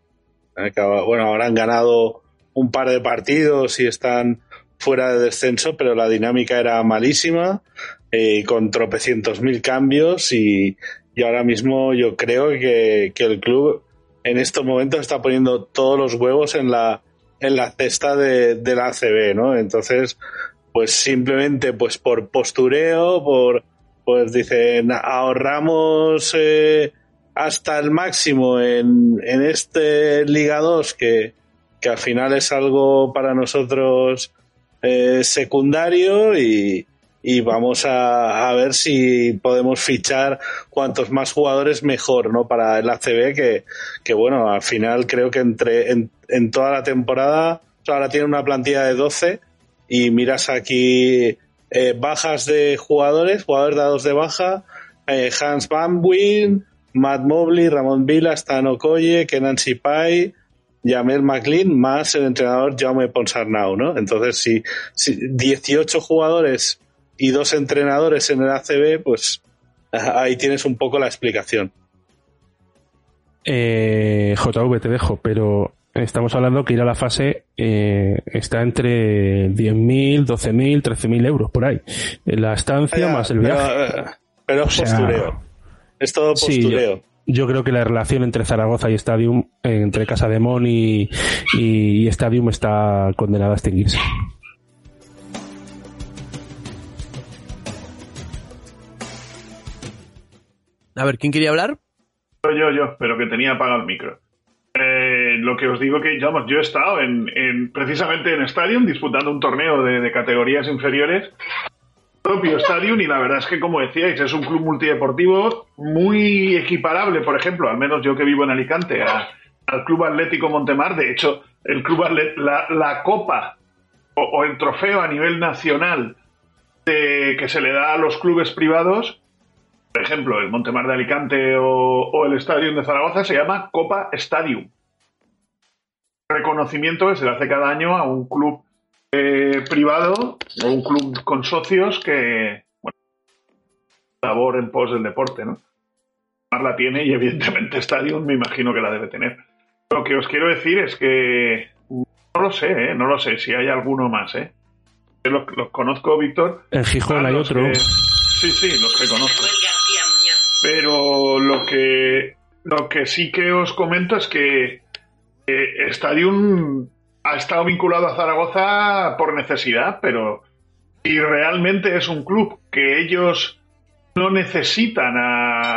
S7: Bueno, ahora han ganado un par de partidos y están fuera de descenso, pero la dinámica era malísima, eh, con tropecientos mil cambios y, y, ahora mismo yo creo que, que el club en estos momentos está poniendo todos los huevos en la, en la cesta de, de la ACB, ¿no? Entonces, pues simplemente pues por postureo, por pues dicen ahorramos eh, hasta el máximo en, en este Liga 2 que, que, al final es algo para nosotros eh, secundario y, y vamos a, a, ver si podemos fichar cuantos más jugadores mejor no para el ACB que, que bueno al final creo que entre en, en toda la temporada ahora tiene una plantilla de 12 y miras aquí eh, bajas de jugadores, jugadores dados de baja, eh, Hans Van Matt Mobley, Ramón Vila, Stan Okoye, Kenan Sipai, Jamel McLean, más el entrenador Jaume Ponsarnau, ¿no? Entonces, si, si 18 jugadores y dos entrenadores en el ACB, pues ahí tienes un poco la explicación.
S5: Eh, JV, te dejo, pero estamos hablando que ir a la fase eh, está entre 10.000, 12.000, 13.000 euros por ahí. La estancia
S7: Ya,
S5: más el viaje.
S7: Pero, pero es
S5: O sea,
S7: postureo. Es todo
S5: Sí,
S7: postureo.
S5: yo, yo creo que la relación entre Zaragoza y Stadium, eh, entre Casa de Mon y, y, y Stadium está condenada a extinguirse.
S4: A ver, ¿quién quería hablar?
S10: Yo, yo, yo, pero que tenía apagado el micro. Eh, lo que os digo que yo he estado en, en- precisamente en Stadium disputando un torneo de, categorías inferiores propio Stadium y la verdad es que como decíais es un club multideportivo muy equiparable por ejemplo al menos yo que vivo en Alicante a- al Club Atlético Montemar de hecho el club la, copa o, el trofeo a nivel nacional que se le da a los clubes privados por ejemplo, el Montemar de Alicante o, o el Stadium de Zaragoza se llama Copa Stadium. Reconocimiento que se le hace cada año a un club eh, privado o un club con socios que, bueno, labor en pos del deporte, ¿no? Montemar la tiene y evidentemente Stadium me imagino que la debe tener. Lo que os quiero decir es que no lo sé, ¿eh? No lo sé si hay alguno más, ¿eh? Los, los conozco, Víctor.
S5: En Gijón hay
S10: Los
S5: otro.
S10: que- sí, sí, los que conozco. Pero lo que, lo que sí que os comento es que eh, Stadium ha estado vinculado a Zaragoza por necesidad, pero si realmente es un club que ellos no necesitan a,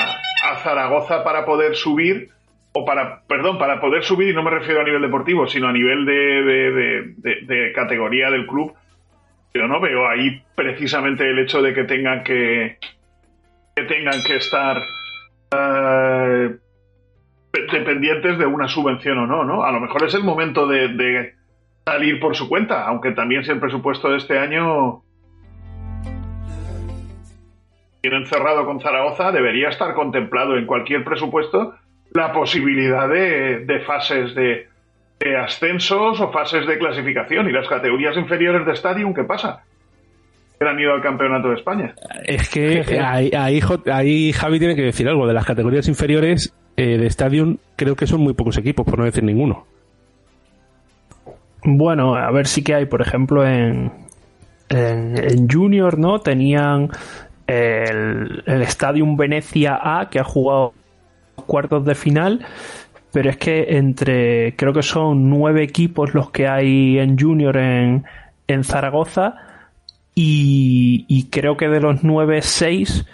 S10: Zaragoza para poder subir, o para, perdón, para poder subir, y no me refiero a nivel deportivo, sino a nivel de- de- de categoría del club, yo no veo ahí precisamente el hecho de que tengan que, que tengan que estar eh, dependientes de una subvención o no, ¿no? A lo mejor es el momento de, salir por su cuenta, aunque también si el presupuesto de este año tienen cerrado con Zaragoza, debería estar contemplado en cualquier presupuesto la posibilidad de, fases de, de ascensos o fases de clasificación. Y las categorías inferiores de Stadium, ¿qué pasa? Que han ido al campeonato de España.
S5: Es que ahí, ahí, ahí Javi tiene que decir algo. De las categorías inferiores eh, de Stadium, creo que son muy pocos equipos, por no decir ninguno.
S6: Bueno, a ver si que hay, por ejemplo, en, en, en Junior, ¿no? Tenían el, el Stadium Venecia A, que ha jugado cuartos de final, pero es que entre, creo que son nueve equipos los que hay en Junior en, en Zaragoza, y, creo que de los nueve, seis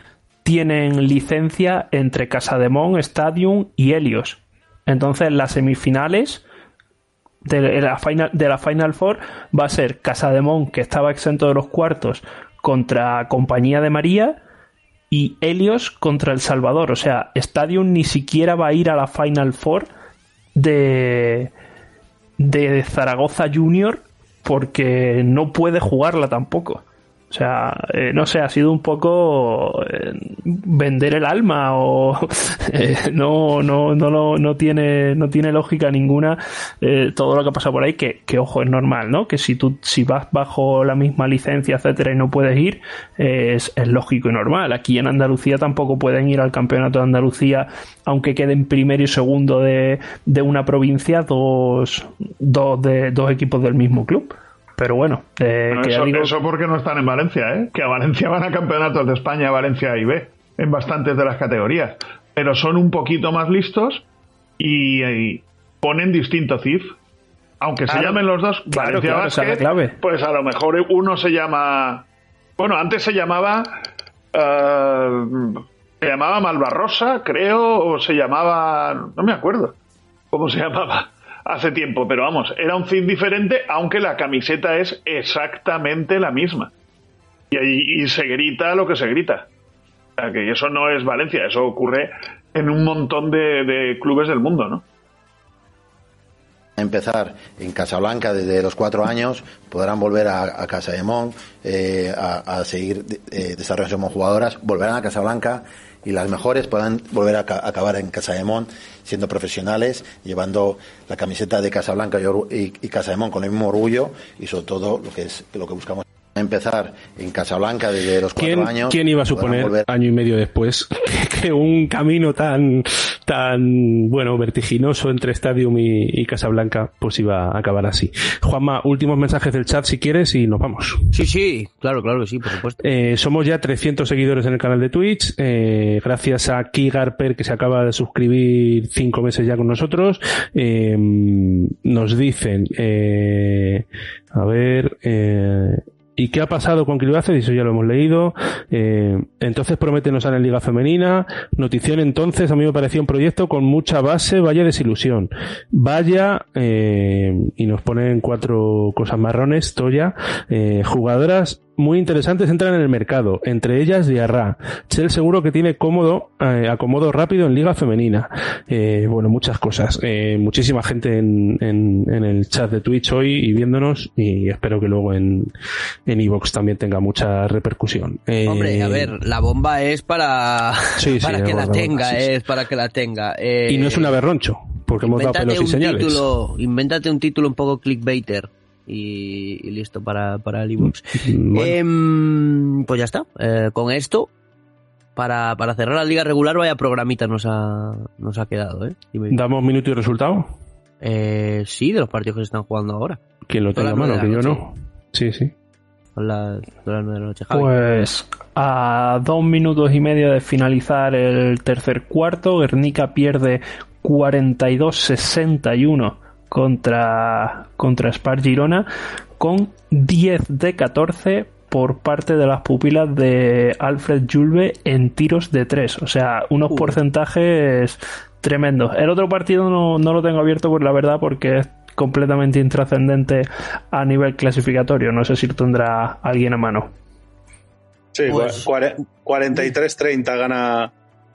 S6: tienen licencia entre Casademón, Stadium y Helios. Entonces, las semifinales de la Final, de la Final Four va a ser Casademón, que estaba exento de los cuartos, contra Compañía de María y Helios contra El Salvador. O sea, Stadium ni siquiera va a ir a la Final Four de, de Zaragoza Junior porque no puede jugarla tampoco. O sea, eh, no sé, ha sido un poco eh, vender el alma o eh, no, no, no, lo- no tiene, no tiene lógica ninguna eh, todo lo que ha pasado por ahí, que, que ojo, es normal, ¿no? Que si tú, si vas bajo la misma licencia, etcétera, y no puedes ir, eh, es, es lógico y normal. Aquí en Andalucía tampoco pueden ir al campeonato de Andalucía, aunque queden primero y segundo de, de una provincia, dos, dos, de, dos equipos del mismo club. Pero bueno, eh,
S10: Bueno,
S6: que ya
S10: eso,
S6: digo-
S10: eso porque no están en Valencia, ¿eh? Que a Valencia van a campeonatos de España, Valencia y B, en bastantes de las categorías. Pero son un poquito más listos y, y ponen distinto CIF. Aunque se llamen los dos
S6: Claro,
S10: Valencia
S6: claro, esa es la
S10: Basket,
S6: clave.
S10: pues a lo mejor uno se llama... Bueno, antes se llamaba... eh, se llamaba Malvarrosa, creo, o se llamaba... No me acuerdo cómo se llamaba hace tiempo, pero vamos, era un fin diferente, aunque la camiseta es exactamente la misma. Y, ahí- se grita lo que se grita. O sea, que eso no es Valencia, eso ocurre en un montón de, clubes del mundo, ¿no?
S13: empezar en Casablanca desde los cuatro años, podrán volver a, Casa de Mon, eh, a, seguir eh, desarrollando como jugadoras, volverán a Casablanca y las mejores podrán volver a, ca- acabar en Casa de Mon siendo profesionales, llevando la camiseta de Casablanca y, y, y Casa de Mon con el mismo orgullo y sobre todo lo que es lo que buscamos empezar en Casablanca desde los cuatro
S5: ¿Quién,
S13: años.
S5: quién iba a suponer
S13: volver
S5: año y medio después que, que un camino tan tan bueno vertiginoso entre Stadium y, y Casablanca pues iba a acabar así? Juanma, últimos mensajes del chat si quieres y nos vamos.
S4: Sí, sí, claro, claro que sí, por supuesto.
S5: Eh, somos ya 300 seguidores en el canal de Twitch. eh, gracias a Key Garper que se acaba de suscribir cinco meses ya con nosotros. Eh, nos dicen, eh, a ver, eh, ¿Y qué ha pasado con Cribáceres? Eso ya lo hemos leído. Eh, entonces promete no sale en Liga Femenina. Notición entonces, a mí me parecía un proyecto con mucha base, vaya desilusión. Vaya, eh, y nos ponen cuatro cosas marrones, Toya, eh, jugadoras muy interesantes entran en el mercado, entre ellas Diarra. Chel seguro que tiene cómodo, eh, acomodo rápido en Liga Femenina. Eh, bueno, muchas cosas. Eh, muchísima gente en, en, en, el chat de Twitch hoy y viéndonos y espero que luego en en Evox también tenga mucha repercusión. Eh,
S4: Hombre, a ver, la bomba es para,
S5: Sí, sí,
S4: para que
S5: la bomba,
S4: tenga, es para que la tenga. Eh,
S5: y no es un aberroncho, porque hemos dado pelos y
S4: un
S5: señales.
S4: título, invéntate un título un poco clickbaiter y, y listo para, para el ebooks.
S5: Bueno.
S4: Em, pues ya está. Eh, con esto, para, para cerrar la liga regular, vaya programita nos ha, nos ha quedado, ¿eh? Dime.
S5: ¿Damos minuto y resultado?
S4: Eh, sí, de los partidos que se están jugando ahora.
S5: Quien lo tenga a mano, que yo no. Sí, sí.
S4: La noche.
S6: Pues a dos minutos y medio de finalizar el tercer cuarto, Guernica pierde 42-61 contra, contra Spar Girona con 10 de 14 por parte de las pupilas de Alfred Julve en tiros de 3. O sea, unos porcentajes tremendos. El otro partido no, no lo tengo abierto por la verdad porque es completamente intrascendente a nivel clasificatorio. No sé si lo tendrá alguien a mano.
S7: Sí,
S4: Pues-
S7: cuare- 43-30 gana,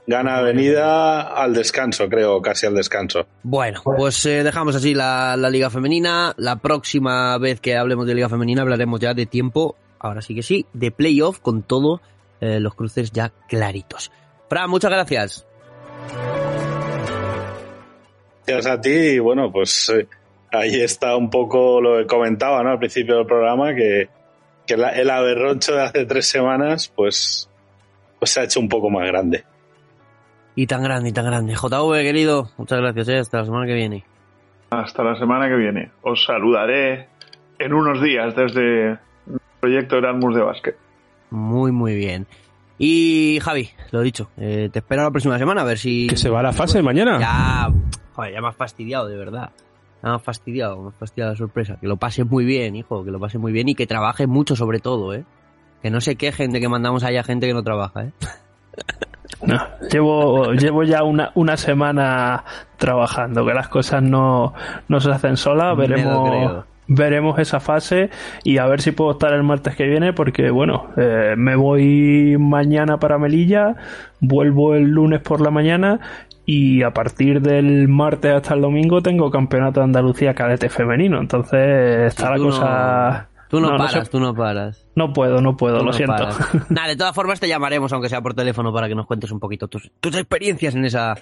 S7: gana Avenida al descanso, creo, casi al descanso.
S4: Bueno, pues eh, dejamos así la, la Liga Femenina. La próxima vez que hablemos de Liga Femenina hablaremos ya de tiempo, ahora sí que sí, de playoff con todos los cruces ya claritos. Fran, muchas gracias.
S7: Gracias a ti y bueno, pues eh, ahí está un poco lo que comentaba ¿no? al principio del programa, que, que la- el aberroncho de hace tres semanas pues, pues se ha hecho un poco más grande.
S4: Y tan grande, y tan grande. JV, querido, muchas gracias, eh, hasta la semana que viene.
S10: Hasta la semana que viene. Os saludaré en unos días desde el proyecto Erasmus de básquet.
S4: Muy, muy bien. Y Javi, lo dicho, eh, te espero la próxima semana a ver si...
S5: Que se va a la fase mañana.
S4: Ya, joder, ya me has fastidiado, de verdad. Ya me has fastidiado, me has fastidiado la sorpresa. Que lo pases muy bien, hijo, que lo pases muy bien y que trabajes mucho sobre todo, ¿eh? Que no se quejen de que mandamos allá gente que no trabaja, ¿eh?
S6: No, llevo, llevo ya una, una semana trabajando, que las cosas no, no se hacen solas, veremos, veremos esa fase y a ver si puedo estar el martes que viene, porque bueno, eh, me voy mañana para Melilla, vuelvo el lunes por la mañana y a partir del martes hasta el domingo tengo campeonato de Andalucía cadete femenino, entonces está la cosa...
S4: Tú no,
S6: no, no
S4: paras,
S6: sé-
S4: tú no paras.
S6: No puedo, no puedo,
S4: Tú
S6: lo
S4: no
S6: siento.
S4: Nada, de todas formas te llamaremos, aunque sea por teléfono, para que nos cuentes un poquito tus, tus experiencias en esa,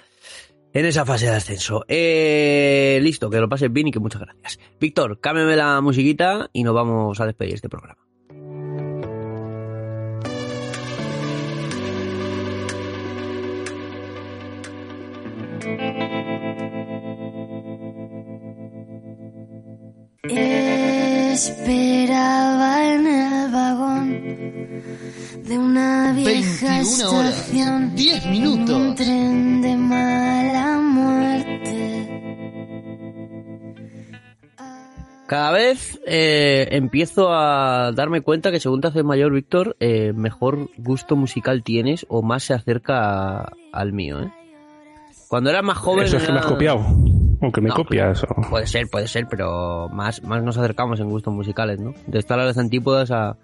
S4: en esa fase de ascenso. Eh, listo, que lo pases bien y que muchas gracias. Víctor, cámbiame la musiquita y nos vamos a despedir este programa.
S14: Esperaba en el vagón de una vieja
S15: 21 horas,
S14: estación
S15: 10 minutos.
S14: Un tren de mala muerte.
S4: Cada vez eh, empiezo a darme cuenta que según te haces mayor, Víctor, eh, mejor gusto musical tienes o más se acerca a- al mío, ¿eh? Cuando eras más joven...
S5: Eso es que me has
S4: era-
S5: copiado. Aunque me
S4: No,
S5: copias. o-
S4: Puede ser, puede ser, pero más, más nos acercamos en gustos musicales, ¿no? De estar a las antípodas a,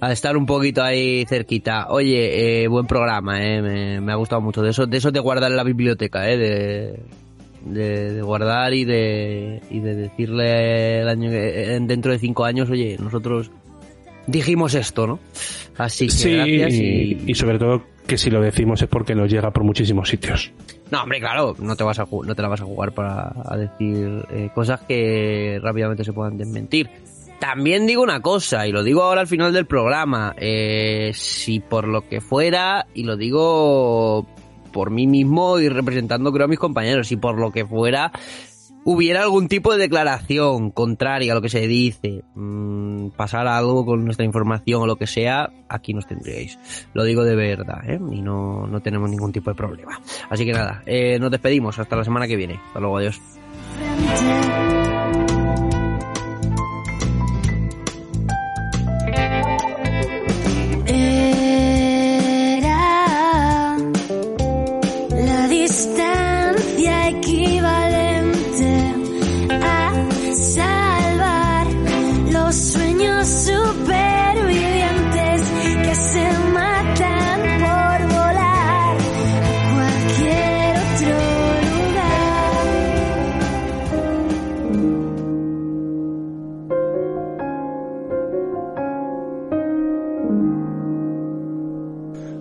S4: a estar un poquito ahí cerquita. Oye, eh, buen programa, ¿eh? Me, me ha gustado mucho. De eso, de eso de guardar en la biblioteca, ¿eh? De, de, de guardar y de, y de decirle el año que- dentro de cinco años, oye, nosotros dijimos esto, ¿no? Así que
S5: Sí,
S4: gracias y
S5: sobre todo que si lo decimos es porque nos llega por muchísimos sitios.
S4: No, hombre, claro, no te vas a no te la vas a jugar para a decir eh, cosas que rápidamente se puedan desmentir. También digo una cosa, y lo digo ahora al final del programa, eh, si por lo que fuera, y lo digo por mí mismo y representando creo a mis compañeros, si por lo que fuera hubiera algún tipo de declaración contraria a lo que se dice, mm, pasar algo con nuestra información o lo que sea, aquí nos tendríais. Lo digo de verdad, ¿eh? Y no, no tenemos ningún tipo de problema. Así que nada, eh, nos despedimos. Hasta la semana que viene. Hasta luego, adiós.